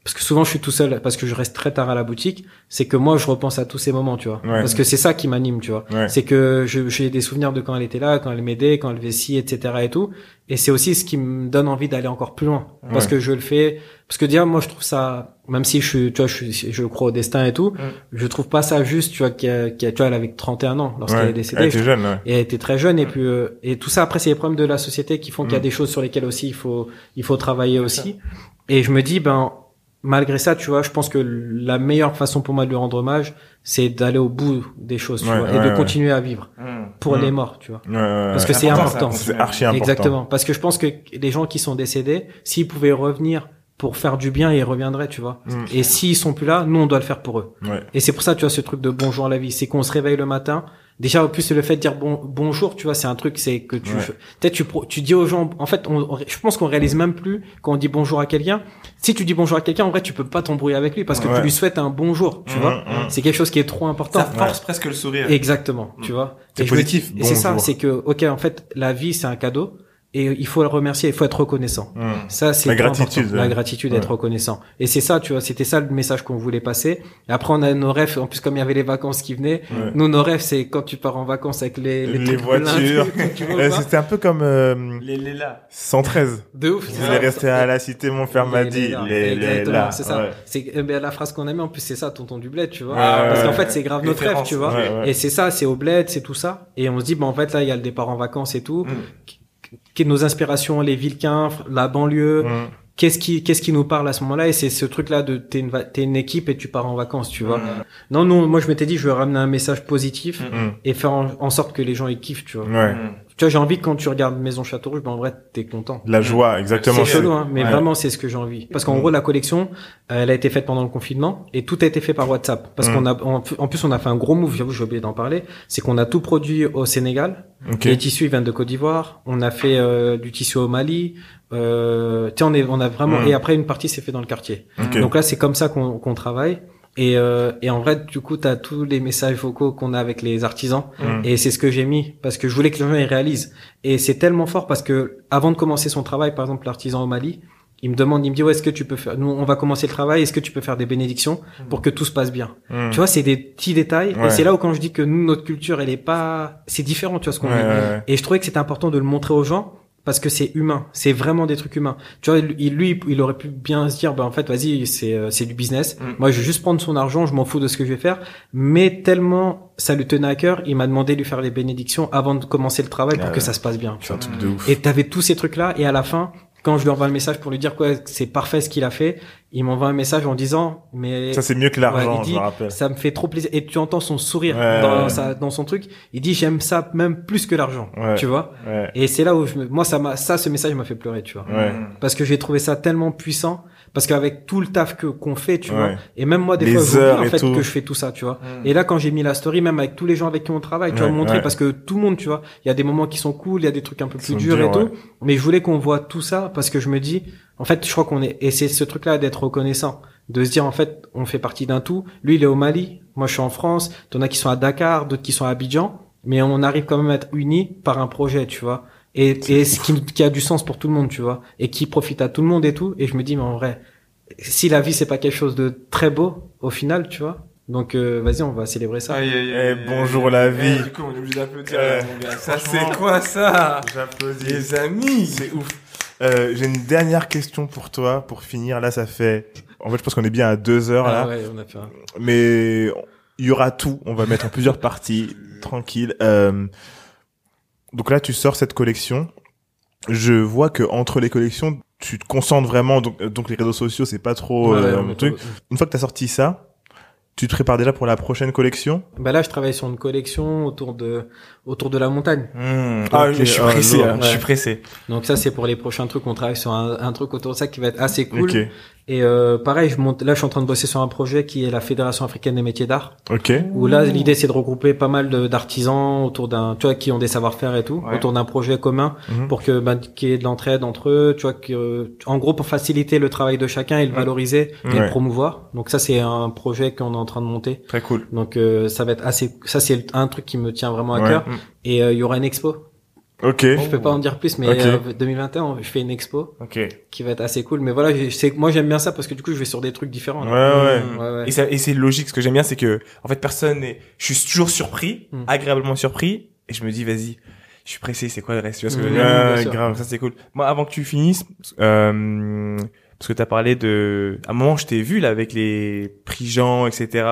parce que souvent je suis tout seul, parce que je reste très tard à la boutique, c'est que moi je repense à tous ces moments, tu vois. Ouais. Parce que c'est ça qui m'anime, tu vois. Ouais. C'est que j'ai des souvenirs de quand elle était là, quand elle m'aidait, quand elle ci, etc. et tout. Et c'est aussi ce qui me donne envie d'aller encore plus loin. Parce Ouais. que je le fais, parce que déjà moi je trouve ça, même si je suis, tu vois, je, suis- je crois au destin et tout, je trouve pas ça juste, tu vois, y a- tu vois, elle avait 31 ans lorsqu'elle est décédée. Elle était jeune, ouais. et elle était très jeune et puis euh, et tout ça après c'est les problèmes de la société qui font qu'il y a Mm. des choses sur lesquelles aussi il faut il faut travailler aussi et je me dis ben malgré ça tu vois je pense que la meilleure façon pour moi de lui rendre hommage c'est d'aller au bout des choses tu Ouais, vois, ouais, et de ouais. continuer à vivre Hmm. pour Mm. les morts tu vois Ouais, ouais, ouais. parce que c'est important. C'est archi important. exactement parce que je pense que les gens qui sont décédés s'ils pouvaient revenir pour faire du bien ils reviendraient, tu vois. Mm. Et s'ils sont plus là, nous on doit le faire pour eux. Ouais. Et c'est pour ça, tu vois, ce truc de bonjour à la vie, c'est qu'on se réveille le matin. Déjà, en plus, le fait de dire bon, bonjour, tu vois, c'est un truc, c'est que tu, Ouais. peut-être tu, dis aux gens, en fait, on, on- je pense qu'on réalise même plus quand on dit bonjour à quelqu'un. Si tu dis bonjour à quelqu'un, en vrai, tu peux pas t'embrouiller avec lui parce que Ouais. tu lui souhaites un bonjour, tu Mhm, vois. mhm. C'est quelque chose qui est trop important. Ça force presque le sourire. Exactement, tu vois. C'est positif, dis- Et c'est ça, c'est que, ok, en fait, la vie, c'est un cadeau. Et il faut le remercier, il faut être reconnaissant. Mm. Ça, c'est La gratitude, important. La gratitude d'être Ouais. reconnaissant. Et c'est ça, tu vois, c'était ça le message qu'on voulait passer. Et après, on a nos rêves. En plus, comme il y avait les vacances qui venaient, Ouais. nous, nos rêves, c'est quand tu pars en vacances avec les, Les, trucs voitures. C'était un peu comme euh, Les, les là. 113. de ouf. Vous ça. rester à la cité, mon frère m'a Les- dit. les. Les, les là. c'est ça. Ouais. C'est euh, ben, la phrase qu'on a mis en plus, c'est ça, tonton du bled, tu vois. Ouais, Parce ouais, qu'en fait, c'est grave notre rêve, tu vois. Et c'est ça, c'est au bled, c'est tout ça. Et on se dit, bah en fait là, il y a le départ en vacances et tout. Nos inspirations, les Vilquins, la banlieue. Mm. Qu'est-ce qui, qu'est-ce qui nous parle à ce moment-là? Et c'est ce truc-là de t'es une, t'es une équipe et tu pars en vacances, tu vois. Non, non, moi je m'étais dit, je veux ramener un message positif Mm. et faire en, en sorte que les gens ils kiffent, tu vois. Ouais. Tu vois, j'ai envie que quand tu regardes Maison Château Rouge, ben en vrai, t'es content. La joie, exactement. C'est chelou, hein, mais Ouais. vraiment, c'est ce que j'ai envie. Parce qu'en Mm. gros, la collection, elle a été faite pendant le confinement et tout a été fait par WhatsApp. Parce Mm. qu'on a, en, en plus, on a fait un gros move. J'avoue, j'ai oublié d'en parler. C'est qu'on a tout produit au Sénégal. Ok. Les tissus ils viennent de Côte d'Ivoire. On a fait euh, du tissu au Mali. Euh, tu sais, on est, on a vraiment. Mm. Et après, une partie s'est fait dans le quartier. Donc là, c'est comme ça qu'on qu'on travaille. Et, euh, et en vrai, du coup, t'as tous les messages vocaux qu'on a avec les artisans. Mm. Et c'est ce que j'ai mis parce que je voulais que les gens ils réalisent. Et c'est tellement fort parce que avant de commencer son travail, par exemple l'artisan au Mali, il me demande, il me dit ouais, est-ce que tu peux faire, nous on va commencer le travail, est-ce que tu peux faire des bénédictions pour que tout se passe bien? Tu vois, c'est des petits détails. Ouais. Et c'est là où quand je dis que nous notre culture elle est pas, c'est différent, tu vois ce qu'on Ouais, vit. ouais, ouais. Et je trouvais que c'était important de le montrer aux gens parce que c'est humain, c'est vraiment des trucs humains. Tu vois, lui, lui, il aurait pu bien se dire, bah en fait, vas-y, c'est euh, c'est du business. Mm. Moi, je vais juste prendre son argent, je m'en fous de ce que je vais faire. Mais tellement ça lui tenait à cœur, il m'a demandé de lui faire les bénédictions avant de commencer le travail pour Ah que ça se passe bien. Tu un truc de ouf. Et t'avais tous ces trucs-là, et à la fin, quand je lui envoie le message pour lui dire quoi, c'est parfait ce qu'il a fait, il m'envoie un message en disant, mais Ça, c'est mieux que l'argent, Ouais, il je dit, me rappelle. ça me fait trop plaisir. Et tu entends son sourire Ouais, dans, ouais. sa, dans son truc. Il dit j'aime ça même plus que l'argent. Tu vois. Et c'est là où je moi ça m'a, ça ce message m'a fait pleurer, tu vois. Parce que j'ai trouvé ça tellement puissant. Parce qu'avec tout le taf que qu'on fait, tu Ouais. vois. Et même moi des Les fois j'oublie en fait tout. que je fais tout ça, tu vois. Et là quand j'ai mis la story, même avec tous les gens avec qui on travaille, tu Ouais, vois, montrer ouais. parce que tout le monde, tu vois, il y a des moments qui sont cool, il y a des trucs un peu plus durs durs, et tout. Mais je voulais qu'on voit tout ça parce que je me dis, en fait, je crois qu'on est, et c'est ce truc-là d'être reconnaissant, de se dire, en fait, on fait partie d'un tout. Lui, il est au Mali, moi, je suis en France, t'en as qui sont à Dakar, d'autres qui sont à Abidjan, mais on arrive quand même à être unis par un projet, tu vois. Et, et ce qui, qui a du sens pour tout le monde, tu vois, et qui profite à tout le monde et tout. Et je me dis, mais en vrai, si la vie c'est pas quelque chose de très beau, au final, tu vois. Donc, euh, vas-y, on va célébrer ça. Aïe, aïe, Eh, aïe, bonjour aïe, la vie. Eh, du coup, on est obligé d'applaudir, Euh, là, gars. Ça, c'est quoi, ça? J'applaudis. Les amis. C'est ouf. Euh, j'ai une dernière question pour toi, pour finir. Là, ça fait, en fait, je pense qu'on est bien à deux heures, là. Ah ouais, on a fait un... Mais il y aura tout. On va mettre en plusieurs parties, tranquille. Euh, donc là, tu sors cette collection. Je vois que entre les collections, tu te concentres vraiment. Donc, euh, donc les réseaux sociaux, c'est pas trop Ouais, euh, ouais, truc. Une fois que t'as sorti ça, tu te prépares déjà pour la prochaine collection? Bah là, je travaille sur une collection autour de autour de la montagne. Mmh. Ah, Ok, je suis ah, pressé, lourd. là. Je suis pressé. Donc ça, c'est pour les prochains trucs. On travaille sur un, un truc autour de ça qui va être assez cool. Ok. Et euh, pareil, je monte. Là, je suis en train de bosser sur un projet qui est la Fédération africaine des métiers d'art. Ok. Où là, l'idée, c'est de regrouper pas mal d'artisans autour d'un, tu vois, qui ont des savoir-faire et tout, Ouais. autour d'un projet commun Mhm. pour que, bah, qu'il y ait de l'entraide entre eux, tu vois, que, euh, en gros, pour faciliter le travail de chacun et le valoriser et Ouais. le promouvoir. Donc ça, c'est un projet qu'on est en train de monter. Très cool. Donc euh, ça va être assez, ça c'est un truc qui me tient vraiment à Ouais. cœur. Mm. Et euh, il y aura une expo. Ok. Je peux pas en dire plus, mais Ok. euh, 2021, je fais une expo Ok. qui va être assez cool. Mais voilà, c'est moi j'aime bien ça parce que du coup je vais sur des trucs différents. Ouais, ouais. Mmh. Ouais, ouais. Et, ça- et c'est logique. Ce que j'aime bien, c'est que, en fait, personne n'est, je suis toujours surpris, Mm. agréablement surpris, et je me dis, vas-y, je suis pressé, c'est quoi le reste? Tu vois ce que je veux dire? bien Ouais, sûr. grave. Ça, c'est cool. Moi, avant que tu finisses, euh, parce que t'as parlé de, à un moment, je t'ai vu, là, avec les prix Jean, etc.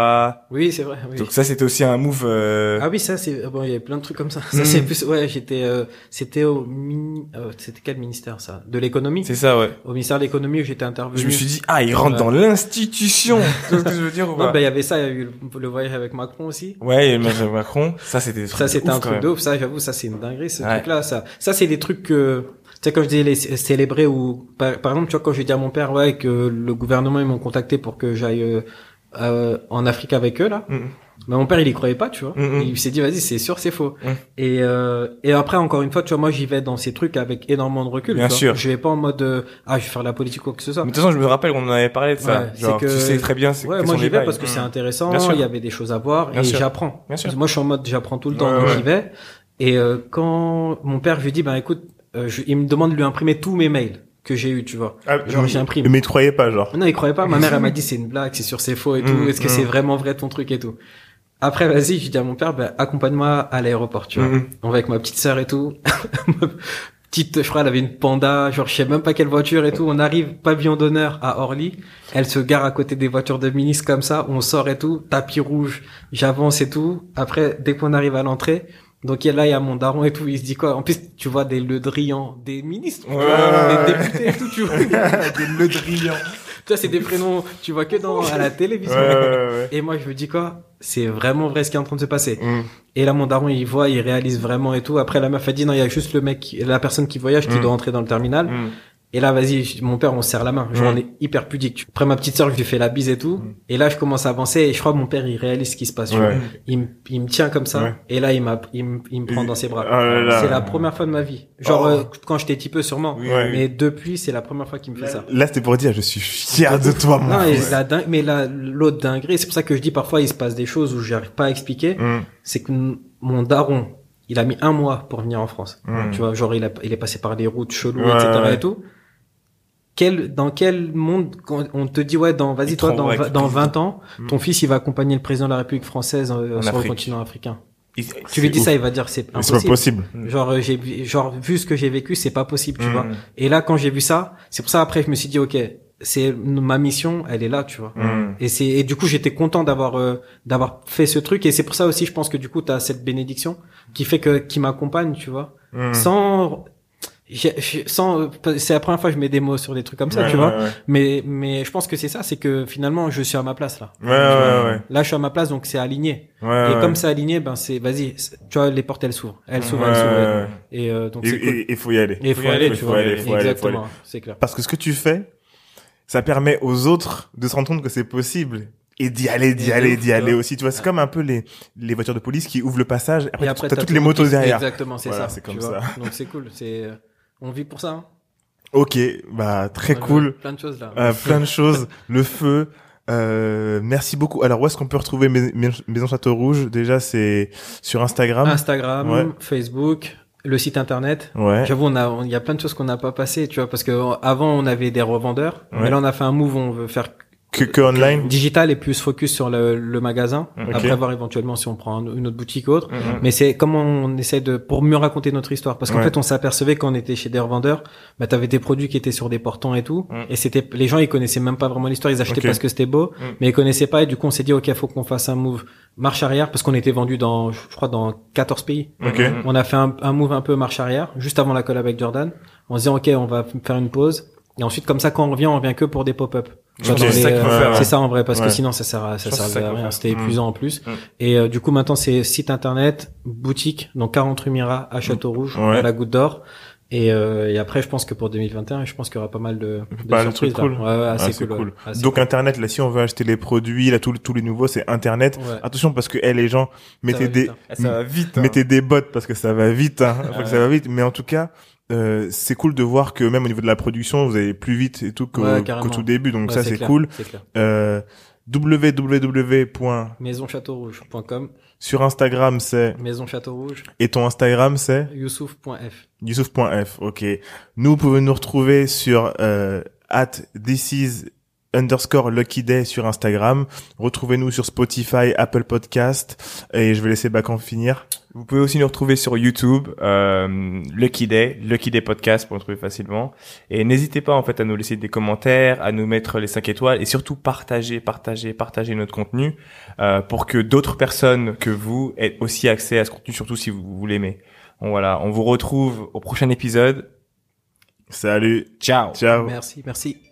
Oui, c'est vrai. oui. Donc ça, c'était aussi un move, euh, Ah oui, ça c'est bon, il y avait plein de trucs comme ça. Ça Mm. c'est plus ouais, j'étais euh, c'était au mini euh, c'était quel ministère ça? De l'économie? C'est ça, ouais. Au ministère de l'économie où j'étais intervenu. Je me suis dit, ah, il rentre dans l'institution. tu vois ce que je veux dire ou non, pas? bah il y avait ça, il y a eu le, le voyage avec Macron aussi. Ouais, et Macron, ça, c'était des trucs Ça de c'était ouf, un quand truc même. de ouf, ça j'avoue, ça c'est une dinguerie ce Ouais. truc là, ça ça c'est des trucs que sais quand je dis les cé- célébrer ou par, par exemple tu vois quand j'ai dit à mon père ouais que le gouvernement ils m'ont contacté pour que j'aille euh, euh, en Afrique avec eux là mais mon père il y croyait pas tu vois Mhm. il s'est dit vas-y c'est sûr c'est faux Mhm. et euh, et après encore une fois tu vois moi j'y vais dans ces trucs avec énormément de recul Bien tu vois. sûr. je vais pas en mode euh, ah je vais faire de la politique ou quoi que ce soit Mais de toute façon, je me rappelle qu'on en avait parlé de ça. Ouais, Genre, que- tu sais très bien. c'est- Ouais, moi j'y vais parce que c'est Mm. intéressant, il y avait des choses à voir Bien et j'apprends. Bien sûr. Moi je suis en mode j'apprends tout le temps Ouais, j'y vais. Et euh, quand mon père je lui dis ben écoute, euh, je- il me demande de lui imprimer tous mes mails que j'ai eu, tu vois. Ah, Genre mais- j'imprime. Mais il croyait pas, genre. Non, il croyait pas. Ma mère elle m'a dit c'est une blague, c'est sûr c'est faux et tout. Mm, Est-ce que mm. c'est vraiment vrai ton truc et tout? Après vas-y, je dis à mon père ben accompagne-moi à l'aéroport, tu vois. Mhm. On va avec ma petite sœur et tout. petite, je crois, elle avait une panda, genre je sais même pas quelle voiture et tout. On arrive pavillon d'honneur à Orly. Elle se gare à côté des voitures de ministres comme ça. On sort et tout, tapis rouge. J'avance et tout. Après, dès qu'on arrive à l'entrée, donc il y a- là il y a mon daron et tout. Il se dit quoi? En plus, tu vois des Le Drian, des ministres, tu Ouais, vois, ouais, des députés et tout. Tu vois, Des le drillant. tu vois, c'est des prénoms. Tu vois que dans à la télévision. Ouais. Et moi je me dis quoi? C'est vraiment vrai ce qui est en train de se passer. Mm. Et là, mon daron, il voit, il réalise vraiment et tout. Après, la meuf a dit, non, il y a juste le mec, la personne qui voyage qui Mm. doit entrer dans le terminal. Mm. Et là, vas-y, mon père, on se serre la main. Genre, Mm. on est hyper pudique. Après, ma petite sœur, je lui fais la bise et tout. Mm. Et là, je commence à avancer et je crois que mon père, il réalise ce qui se passe. Ouais. Il, me- il me tient comme ça. Ouais. Et là, il m'a, il me, il me prend dans ses bras. Là. C'est la première fois de ma vie. Genre, Oh. euh, quand j'étais petit peu, sûrement. Oui. Mais depuis, c'est la première fois qu'il me fait ça. Là, c'était pour dire, je suis fier de toi, mon Non, et la dingue, mais la, l'autre dinguerie, c'est pour ça que je dis parfois, il se passe des choses où j'arrive pas à expliquer. Mm. C'est que mon daron, il a mis un mois pour venir en France. Mm. Tu vois, genre il, a, il est passé par des routes cheloues, etc. ouais. et tout. Quel, dans quel monde quand on te dit ouais dans vas-y toi dans, va- dans 20 ans Mm. ton fils il va accompagner le président de la République française euh, En sur le Afrique. continent africain. Il- Tu lui dis ouf. ça il va dire c'est C'est pas impossible. possible. Genre euh, j'ai vu- genre vu ce que j'ai vécu c'est pas possible tu Mm. vois. Et là quand j'ai vu ça c'est pour ça après je me suis dit ok c'est ma mission elle est là tu vois. Mm. Et c'est et du coup j'étais content d'avoir euh, d'avoir fait ce truc et c'est pour ça aussi je pense que du coup tu as cette bénédiction qui fait que qui m'accompagne tu vois Mm. sans sans c'est la première fois que je mets des mots sur des trucs comme ça Ouais, tu vois ouais, mais mais je pense que c'est ça c'est que finalement je suis à ma place là Ouais, ouais, ouais. là je suis à ma place donc c'est aligné Ouais, et comme c'est aligné ben c'est vas-y tu vois les portes elles s'ouvrent elles s'ouvrent elles s'ouvrent et euh, donc c'est cool Il faut y aller. il faut, Faut y aller, tu faut vois aller, faut exactement c'est clair Parce que ce que tu fais, ça permet aux autres de se rendre compte que c'est possible. Et d'y aller, d'y aller, d'y aller vois. aussi. Tu vois, c'est Ouais. comme un peu les, les voitures de police qui ouvrent le passage. Après, et après t'as toutes tout les motos derrière. exactement c'est Voilà, ça c'est comme vois. ça. donc c'est cool c'est on vit pour ça hein. Ok, bah, très Ouais, cool. plein de choses là Euh, plein de choses. Le feu. Euh, merci beaucoup. Alors, où est-ce qu'on peut retrouver Mais- Mais- Maison Château Rouge? Déjà, c'est sur Instagram. Instagram, Ouais. Facebook, le site internet. Ouais. J'avoue, on a, il y a plein de choses qu'on n'a pas passées, tu vois, parce que avant on avait des revendeurs, Ouais. mais là on a fait un move, on veut faire Que, que online? digital et plus focus sur le, le magasin. Ok. Après voir éventuellement si on prend un- une autre boutique ou autre. Mhm. Mais c'est comment on essaie de pour mieux raconter notre histoire, parce qu'en Ouais. fait on s'apercevait quand on était chez des revendeurs, bah t'avais des produits qui étaient sur des portants et tout, Mhm. et c'était les gens ils connaissaient même pas vraiment l'histoire, ils achetaient parce que c'était beau, Mhm. mais ils connaissaient pas et du coup on s'est dit ok faut qu'on fasse un move marche arrière parce qu'on était vendu dans je crois dans 14 pays. Ok. Mhm. On a fait un, un move un peu marche arrière, juste avant la colle avec Jordan, en se disant ok, on va faire une pause. Et ensuite, comme ça, quand on revient, on revient que pour des pop-up. Tu vois, Ok. dans C'est euh, ouais. Ça en vrai, parce Ouais. que sinon, ça sert à, ça ça rien. C'était Mm. épuisant en plus. Mm. Et euh, du coup, maintenant, c'est site internet, boutique, donc 40 rue Mira à Château-Rouge, Ouais. à la Goutte d'Or. Et, euh, et après, je pense que pour 2021, je pense qu'il y aura pas mal de, de de surprises. cool. Ouais, ouais, Ah, assez cool. cool. ouais. Assez Donc cool. internet, là, si on veut acheter les produits, là, tous tous les nouveaux, c'est internet. Ouais. Attention parce que eh, les gens mettez des vite, hein. Ah, Ça va vite. hein. mettez des bottes parce que ça va vite. Hein. Faut que Ouais. ça va vite. Mais en tout cas, euh, c'est cool de voir que même au niveau de la production, vous allez plus vite et tout qu'au Ouais, tout début. Donc Ouais, ça, c'est cool. Clair. Euh, www. Maisonchâteaurouge.com, Sur Instagram, c'est Maison Château Rouge, et ton Instagram, c'est youssouf.f. Youssouf.f. Ok. Nous, vous pouvez nous retrouver sur euh, at this is underscore lucky day sur Instagram. Retrouvez-nous sur Spotify, Apple Podcast. Et je vais laisser Bacan finir. Vous pouvez aussi nous retrouver sur YouTube, euh, Lucky Day, Lucky Day Podcast pour nous trouver facilement. Et n'hésitez pas en fait à nous laisser des commentaires, à nous mettre les 5 étoiles et surtout partager, partager, partager notre contenu euh, pour que d'autres personnes que vous aient aussi accès à ce contenu, surtout si vous, vous l'aimez. Bon voilà, on vous retrouve au prochain épisode. Salut. Ciao. Ciao. Merci, merci.